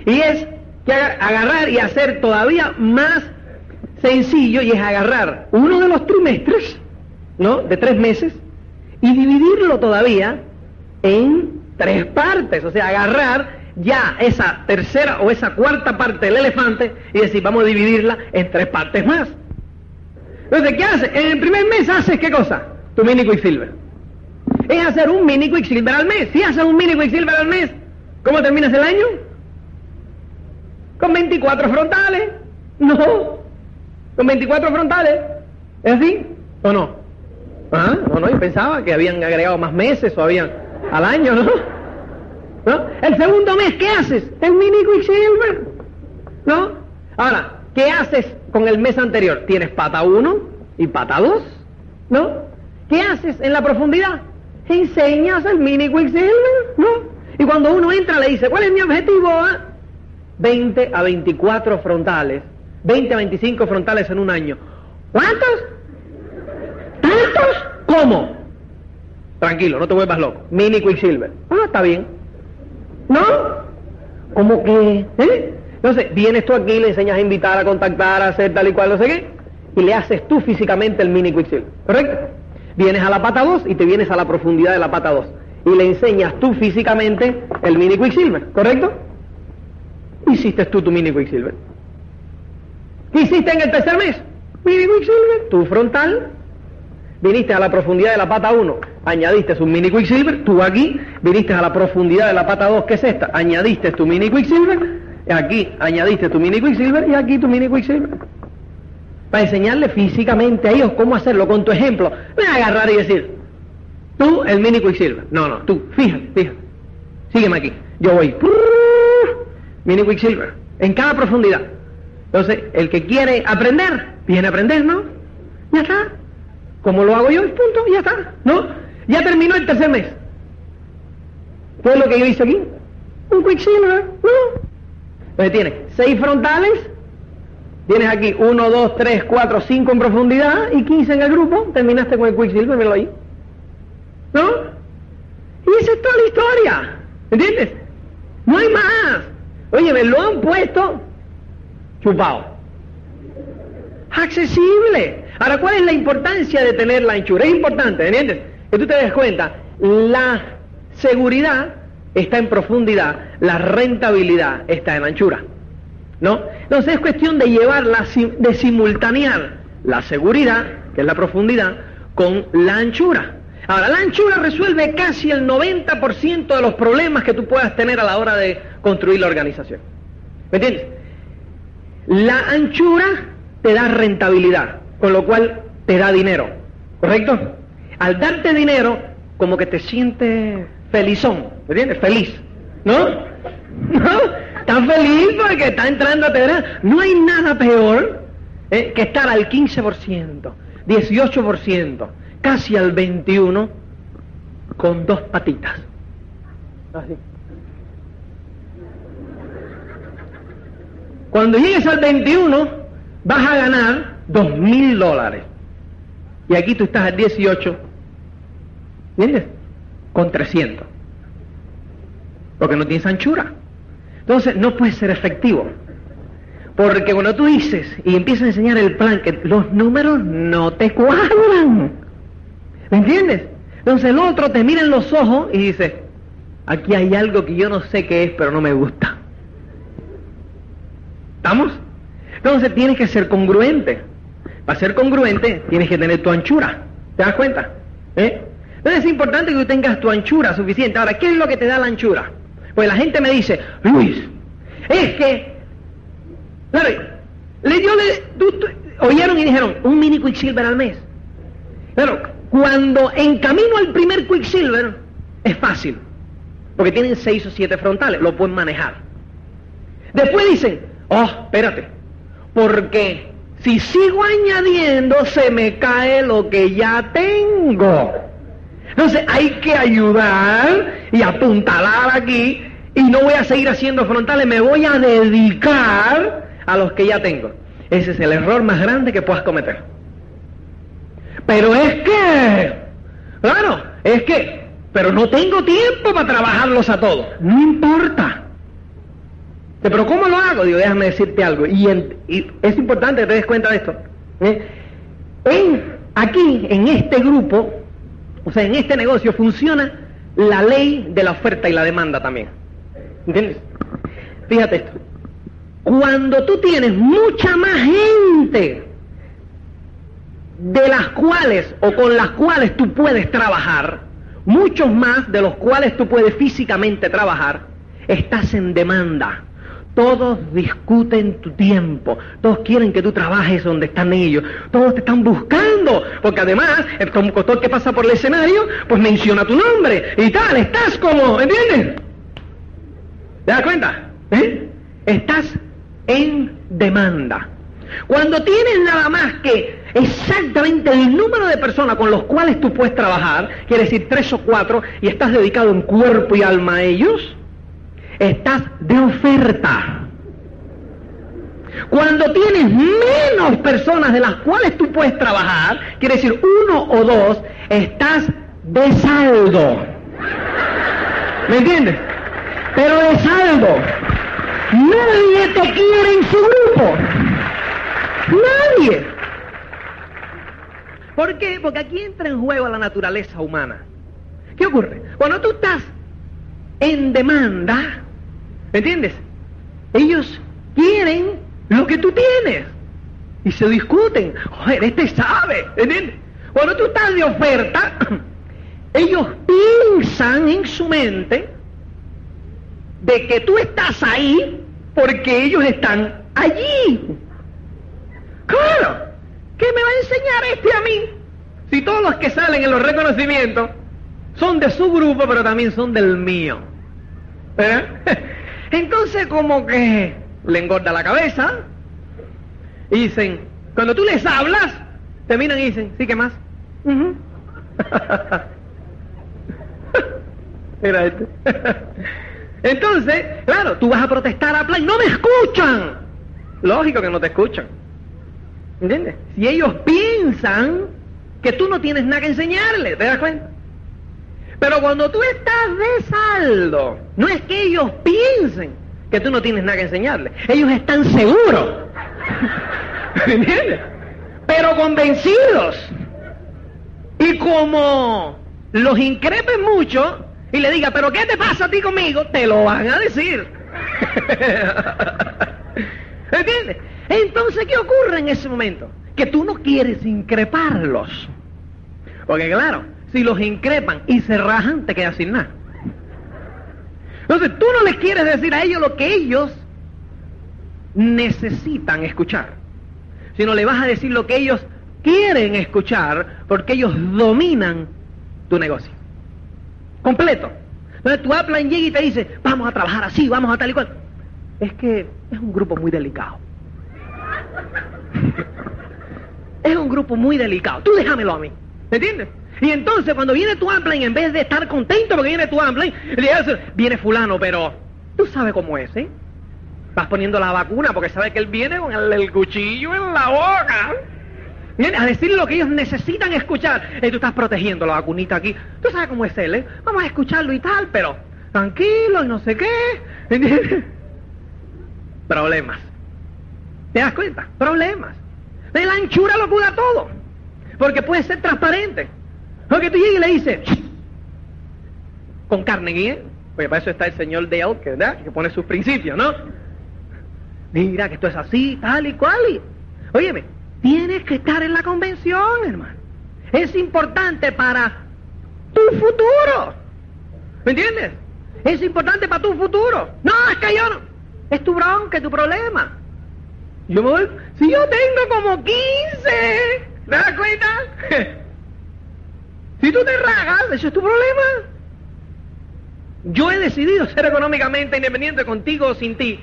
Y es que agarrar y hacer todavía más sencillo y es agarrar uno de los trimestres, ¿no? De tres meses y dividirlo todavía en tres partes. O sea, agarrar ya esa tercera o esa cuarta parte del elefante y decir, vamos a dividirla en tres partes más. Entonces, ¿qué hace? En el primer mes haces qué cosa? Tu mini Quicksilver. Es hacer un mini Quicksilver al mes. Si haces un mini Quicksilver al mes, ¿Cómo terminas el año? Con 24 frontales. No, con 24 frontales. ¿Es así o no? Ah, no, no, yo pensaba que habían agregado más meses o habían al año, ¿no? ¿No? El segundo mes, ¿qué haces? El mini Quicksilver. ¿No? Ahora, ¿qué haces con el mes anterior? Tienes pata 1 y pata 2, ¿no? ¿Qué haces en la profundidad? Enseñas el mini Quicksilver, ¿no? Y cuando uno entra le dice, ¿cuál es mi objetivo? 20 a 24 frontales, 20 a 25 frontales en un año. ¿Cuántos? ¿Tantos? ¿Cómo? Tranquilo, no te vuelvas loco. Mini Quicksilver. Ah, está bien. ¿No? ¿Cómo que? ¿Eh? Entonces, vienes tú aquí, le enseñas a invitar, a contactar, a hacer tal y cual, no sé qué, y le haces tú físicamente el mini Quicksilver. ¿Correcto? Vienes a la pata 2 y te vienes a la profundidad de la pata 2 y le enseñas tú físicamente el mini Quicksilver, ¿correcto? Hiciste tú tu mini Quicksilver. ¿Qué hiciste en el tercer mes? Mini Quicksilver, tu frontal. Viniste a la profundidad de la pata 1, añadiste un mini Quicksilver, tú aquí, viniste a la profundidad de la pata 2, que es esta, añadiste tu mini Quicksilver, aquí añadiste tu mini Quicksilver y aquí tu mini Quicksilver. Para enseñarle físicamente a ellos cómo hacerlo con tu ejemplo. Voy a agarrar y decir, Tú, el mini Quicksilver. No, no, tú, fíjate, fíjate. Sígueme aquí. Yo voy. Mini Quicksilver. En cada profundidad. Entonces, el que quiere aprender, viene a aprender, ¿no? Ya está. Como lo hago yo, punto, ya está. ¿No? Ya terminó el tercer mes. ¿Qué es lo que yo hice aquí? Un Quicksilver, ¿no? Entonces tiene seis frontales, tienes aquí uno, dos, tres, cuatro, cinco en profundidad y 15 en el grupo, terminaste con el Quicksilver, lo ahí. ¿No? es toda la historia. ¿Entiendes? No hay más. Oye, me lo han puesto chupado. Accesible. Ahora, ¿cuál es la importancia de tener la anchura? Es importante, ¿entiendes? Que tú te des cuenta, la seguridad está en profundidad, la rentabilidad está en anchura. ¿No? Entonces es cuestión de llevarla, de simultanear la seguridad, que es la profundidad, con la anchura. Ahora, la anchura resuelve casi el 90% de los problemas que tú puedas tener a la hora de construir la organización. ¿Me entiendes? La anchura te da rentabilidad, con lo cual te da dinero, ¿correcto? Al darte dinero, como que te sientes felizón, ¿me entiendes? Feliz, ¿no? ¿No? Estás feliz porque está entrando a tener... No hay nada peor eh, que estar al 15%, 18%, casi al 21% con dos patitas. Así. Cuando llegues al 21, vas a ganar dos mil dólares. Y aquí tú estás al 18, ¿entiendes? Con 300. Porque no tienes anchura. Entonces no puede ser efectivo. Porque cuando tú dices y empiezas a enseñar el plan, que los números no te cuadran. ¿Me entiendes? Entonces el otro te mira en los ojos y dice, aquí hay algo que yo no sé qué es, pero no me gusta. ¿Estamos? Entonces tienes que ser congruente. Para ser congruente tienes que tener tu anchura. ¿Te das cuenta? ¿Eh? Entonces es importante que tú tengas tu anchura suficiente. Ahora, ¿qué es lo que te da la anchura? Pues la gente me dice, Luis, es que, claro, le dio, le, oyeron y dijeron, un mini Quicksilver al mes. Claro, cuando en camino al primer Quicksilver es fácil, porque tienen seis o siete frontales, lo pueden manejar. Después dicen, oh, espérate, porque si sigo añadiendo se me cae lo que ya tengo. Entonces hay que ayudar y apuntalar aquí y no voy a seguir haciendo frontales, me voy a dedicar a los que ya tengo. Ese es el error más grande que puedas cometer. Pero es que, claro, es que, pero no tengo tiempo para trabajarlos a todos. No importa. Pero ¿cómo lo hago? Digo, déjame decirte algo. Y, es importante que te des cuenta de esto. ¿eh? En, aquí, en este grupo, o sea, en este negocio funciona la ley de la oferta y la demanda también. ¿Entiendes? Fíjate esto. Cuando tú tienes mucha más gente de las cuales o con las cuales tú puedes trabajar, muchos más de los cuales tú puedes físicamente trabajar, estás en demanda. Todos discuten tu tiempo, todos quieren que tú trabajes donde están ellos, todos te están buscando, porque además el conductor que pasa por el escenario, pues menciona tu nombre y tal, estás como, ¿entiendes? ¿Te das cuenta? ¿Eh? Estás en demanda. Cuando tienes nada más que exactamente el número de personas con los cuales tú puedes trabajar, quiere decir tres o cuatro, y estás dedicado en cuerpo y alma a ellos, estás de oferta. Cuando tienes menos personas de las cuales tú puedes trabajar, quiere decir uno o dos, estás de saldo. ¿Me entiendes? Pero de saldo. Nadie te quiere en su grupo. Nadie. ¿Por qué? Porque aquí entra en juego la naturaleza humana. ¿Qué ocurre? Cuando tú estás en demanda, ¿Me entiendes? Ellos quieren lo que tú tienes. Y se discuten. Joder, este sabe. ¿Entiendes? Cuando tú estás de oferta, ellos piensan en su mente de que tú estás ahí porque ellos están allí. Claro, ¿qué me va a enseñar este a mí? Si todos los que salen en los reconocimientos son de su grupo, pero también son del mío. ¿Eh? Entonces como que le engorda la cabeza y dicen, cuando tú les hablas, terminan y dicen, ¿sí qué más? Mira este. Entonces, claro, tú vas a protestar a plan, no me escuchan. Lógico que no te escuchan. ¿Entiendes? Si ellos piensan que tú no tienes nada que enseñarles, ¿te das cuenta? Pero cuando tú estás de saldo, no es que ellos piensen que tú no tienes nada que enseñarles. Ellos están seguros. ¿Me entiendes? Pero convencidos. Y como los increpen mucho y le diga, pero ¿qué te pasa a ti conmigo? Te lo van a decir. ¿Entiendes? Entonces, ¿qué ocurre en ese momento? Que tú no quieres increparlos. Porque claro, si los increpan y se rajan, te quedas sin nada. Entonces, tú no les quieres decir a ellos lo que ellos necesitan escuchar, sino le vas a decir lo que ellos quieren escuchar porque ellos dominan tu negocio. Completo. Entonces tu upline llega y te dice, vamos a trabajar así, vamos a tal y cual. Es que es un grupo muy delicado. es un grupo muy delicado. Tú déjamelo a mí. ¿Me entiendes? Y entonces cuando viene tu upline, en vez de estar contento porque viene tu upline, le dice, viene fulano, pero tú sabes cómo es, ¿eh? Vas poniendo la vacuna porque sabes que él viene con el, cuchillo en la boca. Viene a decir lo que ellos necesitan escuchar. Y tú estás protegiendo la vacunita aquí. Tú sabes cómo es él, ¿eh? Vamos a escucharlo y tal, pero tranquilo y no sé qué. Problemas. ¿Te das cuenta? Problemas. De la anchura lo cura todo. Porque puede ser transparente. Porque tú llegas y le dices, con carne ¿eh? Pues para eso está el señor Dale, que, ¿verdad? que pone sus principios, ¿no? Mira que esto es así, tal y cual. Y... Óyeme, tienes que estar en la convención, hermano. Es importante para tu futuro. ¿Me entiendes? Es importante para tu futuro. No, es que yo no. Es tu bronca, es tu problema. Yo me voy, si yo tengo como 15, ¿te das cuenta? Si tú te ragas, eso es tu problema. Yo he decidido ser económicamente independiente contigo o sin ti.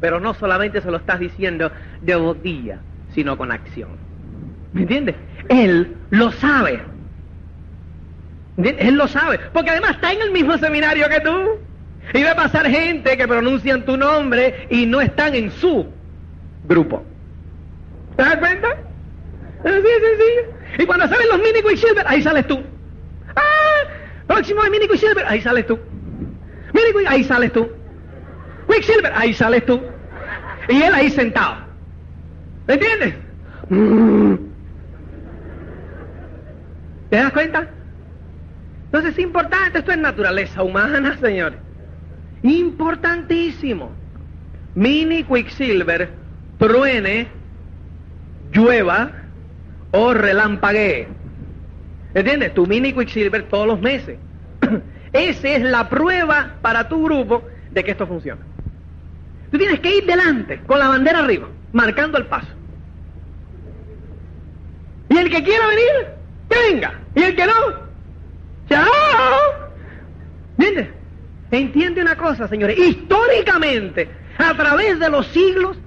Pero no solamente se lo estás diciendo de boquilla, sino con acción. ¿Me entiendes? Él lo sabe. Él lo sabe. Porque además está en el mismo seminario que tú. Y va a pasar gente que pronuncian tu nombre y no están en su grupo. ¿Te das cuenta? Así es sencillo. Y cuando salen los mini Quicksilver, ahí sales tú. ¡Ah! Próximo de mini Quicksilver, ahí sales tú. Mini Quicksilver, ahí sales tú. Quicksilver, ahí sales tú. Y él ahí sentado. ¿Me entiendes? ¿Te das cuenta? Entonces es importante, esto es naturaleza humana, señores. Importantísimo. Mini Quicksilver, truene, llueva o relampaguee. ¿Entiendes? Tu mini Quicksilver todos los meses. Esa es la prueba para tu grupo de que esto funciona. Tú tienes que ir delante, con la bandera arriba, marcando el paso. Y el que quiera venir, que venga. Y el que no, chao. ¿Entiendes? Entiende una cosa, señores. Históricamente, a través de los siglos,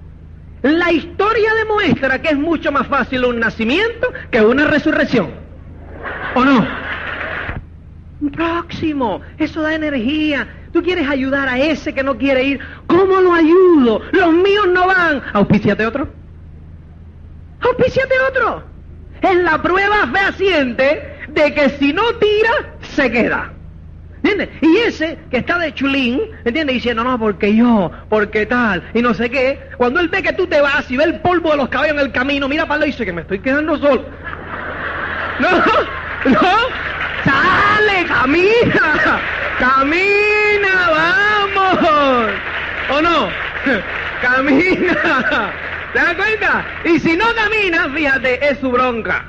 la historia demuestra que es mucho más fácil un nacimiento que una resurrección. ¿O no? Próximo, eso da energía. Tú quieres ayudar a ese que no quiere ir. ¿Cómo lo ayudo? Los míos no van. Auspíciate otro. Auspíciate otro. Es la prueba fehaciente de que si no tira, se queda. ¿Entiendes? Y ese que está de chulín, ¿entiendes? Diciendo, no, porque yo, porque tal, y no sé qué. Cuando él ve que tú te vas y ve el polvo de los caballos en el camino, mira para y dice que me estoy quedando solo. No, no, sale, camina, camina, vamos. ¿O no? Camina. ¿Te das cuenta? Y si no camina, fíjate, es su bronca.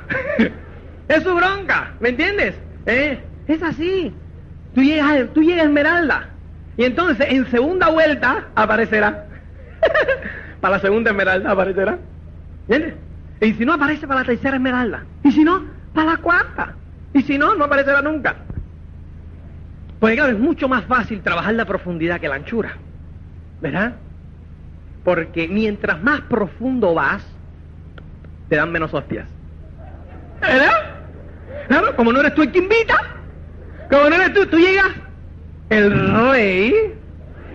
es su bronca, ¿me entiendes? ¿Eh? Es así. Tú llegas, tú llegas a Esmeralda. Y entonces en segunda vuelta aparecerá. para la segunda Esmeralda aparecerá. ¿Entiendes? Y si no aparece para la tercera Esmeralda. Y si no, para la cuarta. Y si no, no aparecerá nunca. Porque claro, es mucho más fácil trabajar la profundidad que la anchura. ¿Verdad? Porque mientras más profundo vas, te dan menos hostias. ¿Verdad? Claro, como no eres tú el que invita, como no eres tú, tú llegas, el rey,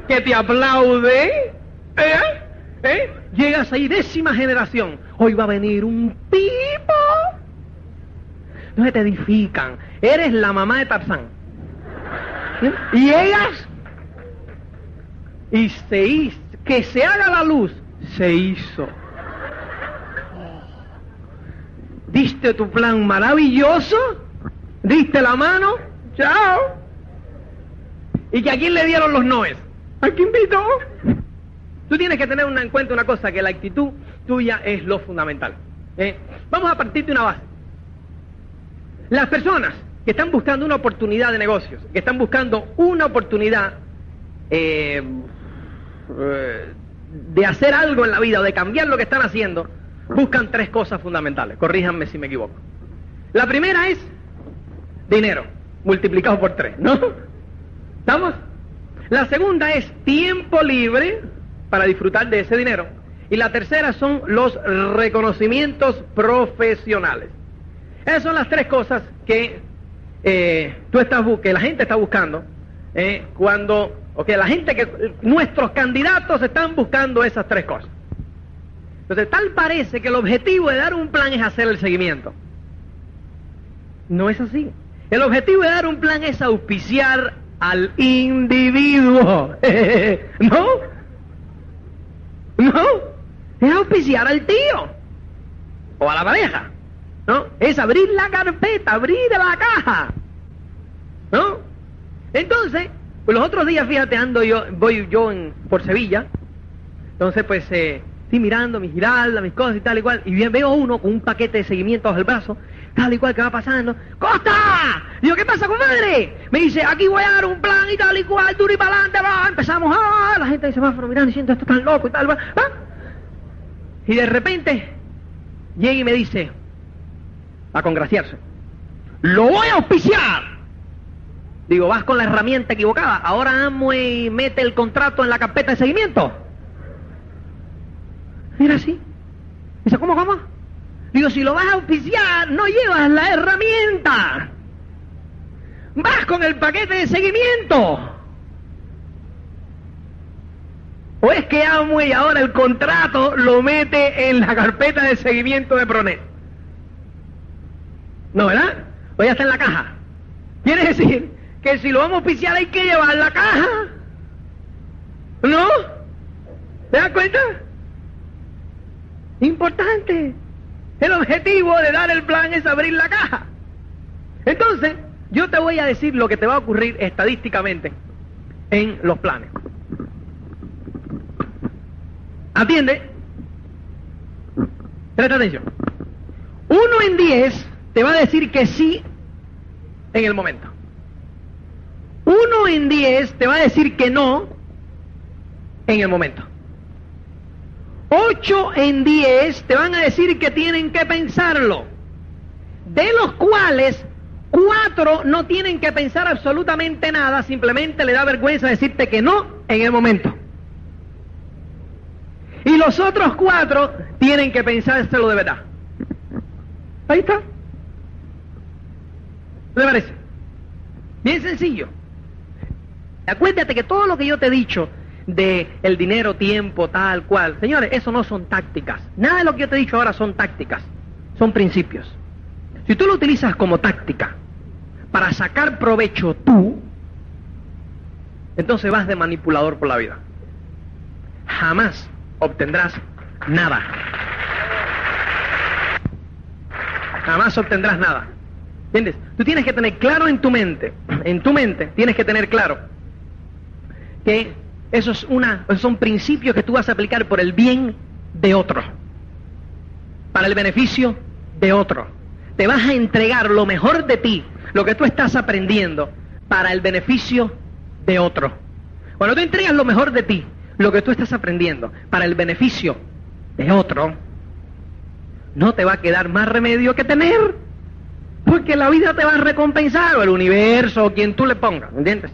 que te aplaude, ¿eh? ¿Eh? Llegas ahí, décima generación. Hoy va a venir un tipo entonces te edifican. Eres la mamá de Tarzán. Y ellas, y se hizo, que se haga la luz, se hizo. Diste tu plan maravilloso, diste la mano, chao. ¿Y que a quién le dieron los noes? ¿A quién invitó? Tú tienes que tener en cuenta una cosa, que la actitud tuya es lo fundamental. ¿eh? Vamos a partir de una base. Las personas que están buscando una oportunidad de negocios, que están buscando una oportunidad eh, eh, de hacer algo en la vida o de cambiar lo que están haciendo, buscan tres cosas fundamentales. Corríjanme si me equivoco. La primera es dinero, multiplicado por tres, ¿no? ¿Estamos? La segunda es tiempo libre para disfrutar de ese dinero. Y la tercera son los reconocimientos profesionales. Esas son las tres cosas que eh, tú estás que la gente está buscando eh, cuando, o que la gente que nuestros candidatos están buscando esas tres cosas. Entonces, tal parece que el objetivo de dar un plan es hacer el seguimiento. No es así. El objetivo de dar un plan es auspiciar al individuo. ¿No? ¿No? Es auspiciar al tío. O a la pareja. ¿No? Es abrir la carpeta, abrir la caja. ¿No? Entonces, pues los otros días, fíjate, ando yo, voy yo en, por Sevilla. Entonces, pues, eh, estoy mirando mis giraldas, mis cosas y tal y cual. Y bien veo uno con un paquete de seguimiento bajo el brazo, tal y cual que va pasando. ¡Costa! Digo, ¿qué pasa, compadre? Me dice, aquí voy a dar un plan y tal y cual, duro y para adelante, va. Empezamos, ah, la gente dice, semáforo mirando diciendo, esto tan loco y tal, va. Y de repente, llega y me dice, a congraciarse, lo voy a auspiciar. Digo, vas con la herramienta equivocada. Ahora y mete el contrato en la carpeta de seguimiento. Mira así. Dice, ¿cómo, cómo? Digo, si lo vas a auspiciar, no llevas la herramienta. Vas con el paquete de seguimiento. ¿O es que y ahora el contrato lo mete en la carpeta de seguimiento de Pronet? No, ¿verdad? O ya está en la caja. Quiere decir que si lo vamos a oficiar hay que llevar la caja. ¿No? ¿Te das cuenta? Importante. El objetivo de dar el plan es abrir la caja. Entonces, yo te voy a decir lo que te va a ocurrir estadísticamente en los planes. Atiende. Presta atención. Uno en diez te va a decir que sí en el momento. Uno en diez te va a decir que no en el momento. Ocho en diez te van a decir que tienen que pensarlo. De los cuales cuatro no tienen que pensar absolutamente nada, simplemente le da vergüenza decirte que no en el momento. Y los otros cuatro tienen que pensárselo de verdad. Ahí está. ¿Qué te parece? Bien sencillo. Acuérdate que todo lo que yo te he dicho de el dinero, tiempo, tal cual, señores, eso no son tácticas. Nada de lo que yo te he dicho ahora son tácticas, son principios. Si tú lo utilizas como táctica para sacar provecho tú, entonces vas de manipulador por la vida. Jamás obtendrás nada. Jamás obtendrás nada. ¿Entiendes? Tú tienes que tener claro en tu mente, en tu mente, tienes que tener claro que eso es una, son principios que tú vas a aplicar por el bien de otro, para el beneficio de otro. Te vas a entregar lo mejor de ti, lo que tú estás aprendiendo, para el beneficio de otro. Cuando tú entregas lo mejor de ti, lo que tú estás aprendiendo, para el beneficio de otro, no te va a quedar más remedio que tener. Porque la vida te va a recompensar, o el universo, o quien tú le pongas, ¿entiendes?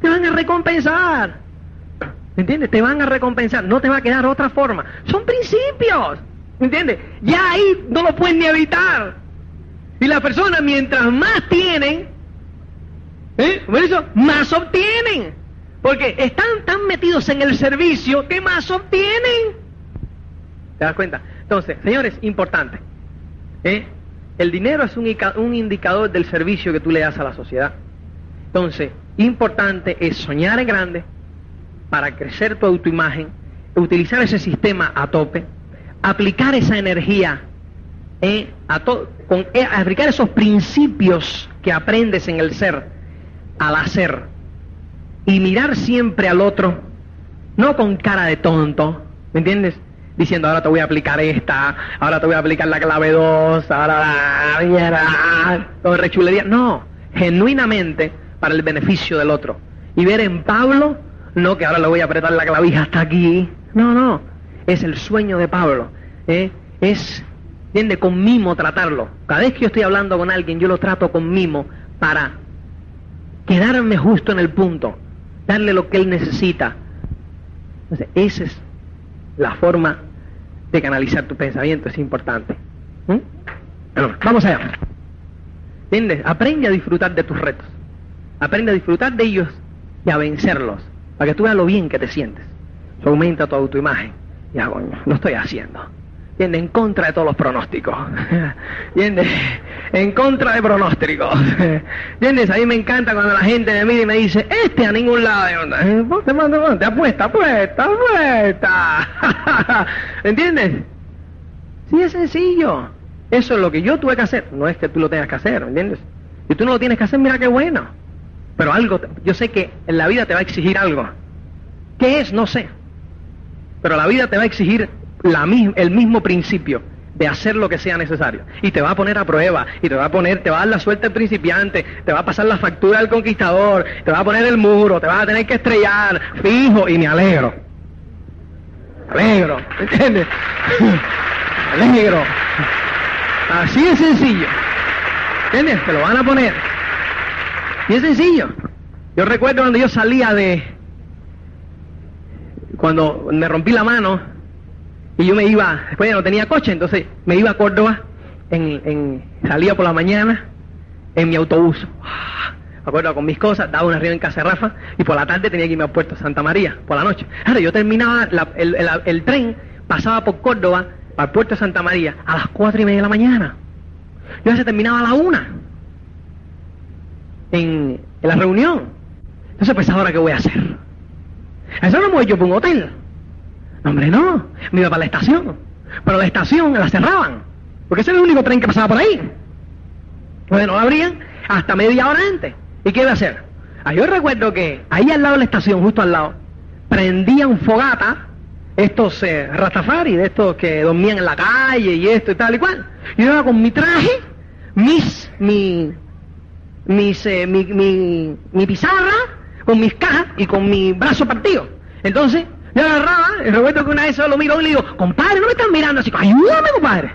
Te van a recompensar. ¿Entiendes? Te van a recompensar, no te va a quedar otra forma. Son principios, ¿entiendes? Ya ahí no lo pueden ni evitar. Y las personas mientras más tienen, ¿eh? Por eso, más obtienen. Porque están tan metidos en el servicio que más obtienen. ¿Te das cuenta? Entonces, señores, importante. ¿eh? El dinero es un, un indicador del servicio que tú le das a la sociedad. Entonces, importante es soñar en grande para crecer tu autoimagen, utilizar ese sistema a tope, aplicar esa energía, eh, a con, eh, aplicar esos principios que aprendes en el ser al hacer y mirar siempre al otro, no con cara de tonto, ¿me entiendes? Diciendo, ahora te voy a aplicar esta, ahora te voy a aplicar la clave 2, ahora la todo rechulería. No, genuinamente para el beneficio del otro. Y ver en Pablo, no que ahora le voy a apretar la clavija hasta aquí. No, no, es el sueño de Pablo. ¿eh? Es, ¿entiende? Con mimo tratarlo. Cada vez que yo estoy hablando con alguien, yo lo trato con mimo para quedarme justo en el punto, darle lo que él necesita. Entonces, esa es la forma de canalizar tu pensamiento, es importante. Bueno, vamos allá. ¿Entiendes? Aprende a disfrutar de tus retos. Aprende a disfrutar de ellos y a vencerlos, para que tú veas lo bien que te sientes. Eso aumenta tu autoimagen. Ya, coño, lo estoy haciendo. ¿Entiendes? En contra de todos los pronósticos. ¿Entiendes? En contra de pronósticos. ¿Entiendes? A mí me encanta cuando la gente me mira y me dice, este a ningún lado. Eh, Ponte, ponte, ponte, apuesta, apuesta, apuesta. ¿Entiendes? Sí, es sencillo. Eso es lo que yo tuve que hacer. No es que tú lo tengas que hacer, ¿entiendes? Si tú no lo tienes que hacer, mira qué bueno. Pero algo, yo sé que en la vida te va a exigir algo. ¿Qué es? No sé. Pero la vida te va a exigir el mismo principio de hacer lo que sea necesario. Y te va a poner a prueba, y te va a poner, te va a dar la suerte al principiante, te va a pasar la factura al conquistador, te va a poner el muro, te vas a tener que estrellar, fijo, y me alegro. Me alegro, ¿entiendes? Me alegro. Así de sencillo. ¿Entiendes? Te lo van a poner. Y es sencillo. Yo recuerdo cuando yo salía de, cuando me rompí la mano y yo me iba, después ya no tenía coche, entonces me iba a Córdoba, en, en- salía por la mañana en mi autobús. Ah, Me acuerdo con mis cosas, daba una reunión en casa Rafa y por la tarde tenía que irme a Puerto Santa María, por la noche. Ahora yo terminaba, la- el, el- el tren pasaba por Córdoba para Puerto Santa María a las cuatro y media de la mañana. Yo ya se terminaba a la una en, la reunión. Entonces, pues ahora qué voy a hacer. Eso no me voy yo por un hotel. No, hombre, no. Me iba para la estación. Pero la estación la cerraban. Porque ese era el único tren que pasaba por ahí. Entonces no la abrían hasta media hora antes. ¿Y qué iba a hacer? Ah, yo recuerdo que ahí al lado de la estación, justo al lado, prendían fogata estos eh, Rastafari, de estos que dormían en la calle y esto y tal y cual. Yo iba con mi traje, mis, mi, mis, eh, mi, mi, mi pizarra, con mis cajas y con mi brazo partido. Entonces, yo agarraba, y recuerdo que una vez lo miro y le digo, compadre, no me están mirando así, ayúdame, compadre.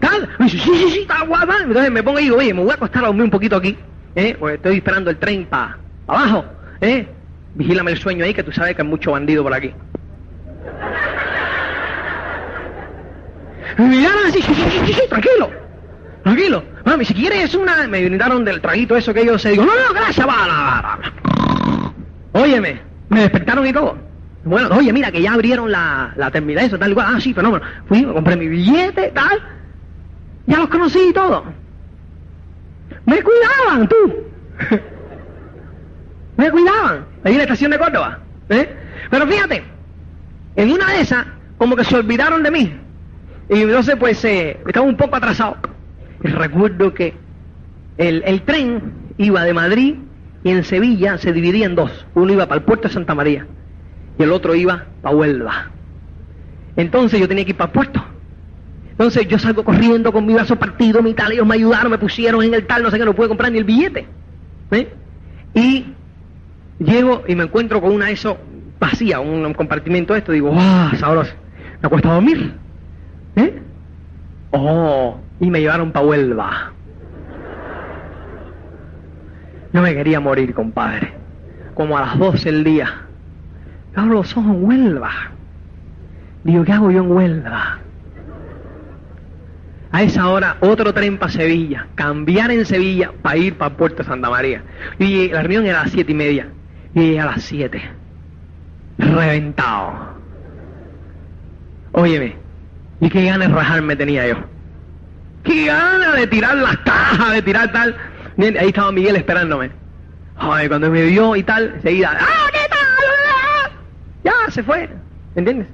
Tal, Me dice, sí, sí, sí, está guapa. Entonces me pongo y digo, oye, me voy a acostar a dormir un poquito aquí, ¿eh? Porque estoy esperando el tren para abajo, ¿eh? Vigílame el sueño ahí, que tú sabes que hay mucho bandido por aquí. Miraron así, sí, sí, sí, sí, sí, tranquilo, tranquilo. Mami, si quieres una... Me brindaron del traguito eso que yo se digo, no, no, gracias, va, va, va. Óyeme, me despertaron y todo. Bueno, oye, mira, que ya abrieron la, la terminal, eso, tal y cual. Ah, sí, fenómeno. Fui, compré mi billete, tal. Ya los conocí y todo. Me cuidaban, tú. me cuidaban. Ahí en la estación de Córdoba. ¿eh? Pero fíjate, en una de esas, como que se olvidaron de mí. Y entonces, pues, eh, estaba un poco atrasado. Recuerdo que el, el tren iba de Madrid y en Sevilla se dividía en dos. Uno iba para el puerto de Santa María y el otro iba para Huelva. Entonces yo tenía que ir para el puerto. Entonces yo salgo corriendo con mi brazo partido, mi tal, ellos me ayudaron, me pusieron en el tal, no sé qué, no pude comprar ni el billete. ¿eh? Y llego y me encuentro con una de esos vacía, un, un compartimento de esto, digo, ¡ah, sabroso! Me acuesto a dormir. ¿Eh? Oh, y me llevaron para Huelva. No me quería morir, compadre. Como a las 12 del día. Yo abro los ojos en Huelva. Digo, ¿qué hago yo en Huelva? A esa hora, otro tren para Sevilla. Cambiar en Sevilla para ir para Puerto Santa María. Y la reunión era a las siete y media. Y a las 7. Reventado. Óyeme, ¿y qué ganas de rajarme tenía yo? Gana de tirar las cajas, de tirar tal. Ahí estaba Miguel esperándome. Ay, cuando me vio y tal, enseguida, ¡ah, qué tal! Ya, se fue. ¿Entiendes?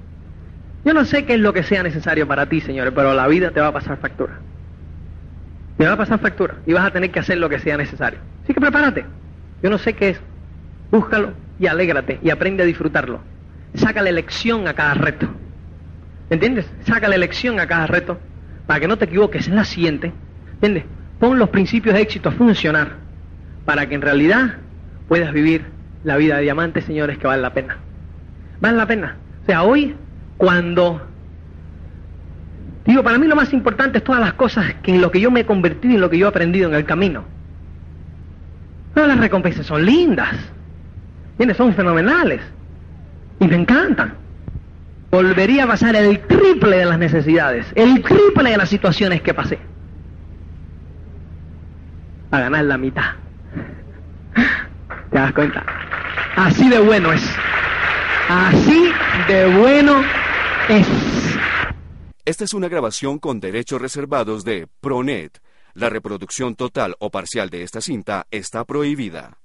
Yo no sé qué es lo que sea necesario para ti, señores, pero la vida te va a pasar factura. Te va a pasar factura y vas a tener que hacer lo que sea necesario. Así que prepárate. Yo no sé qué es. Búscalo y alégrate y aprende a disfrutarlo. Sácale lección a cada reto. ¿Entiendes? Sácale lección a cada reto para que no te equivoques en la siguiente. ¿Entiendes? Pon los principios de éxito a funcionar para que en realidad puedas vivir la vida de diamante, señores, que vale la pena. Vale la pena. O sea, hoy, cuando... Digo, para mí lo más importante es todas las cosas que en lo que yo me he convertido y en lo que yo he aprendido en el camino. Todas las recompensas son lindas. ¿Entiendes? Son fenomenales. Y me encantan. Volvería a pasar el triple de las necesidades, el triple de las situaciones que pasé. A ganar la mitad. ¿Te das cuenta? Así de bueno es. Así de bueno es. Esta es una grabación con derechos reservados de Pronet. La reproducción total o parcial de esta cinta está prohibida.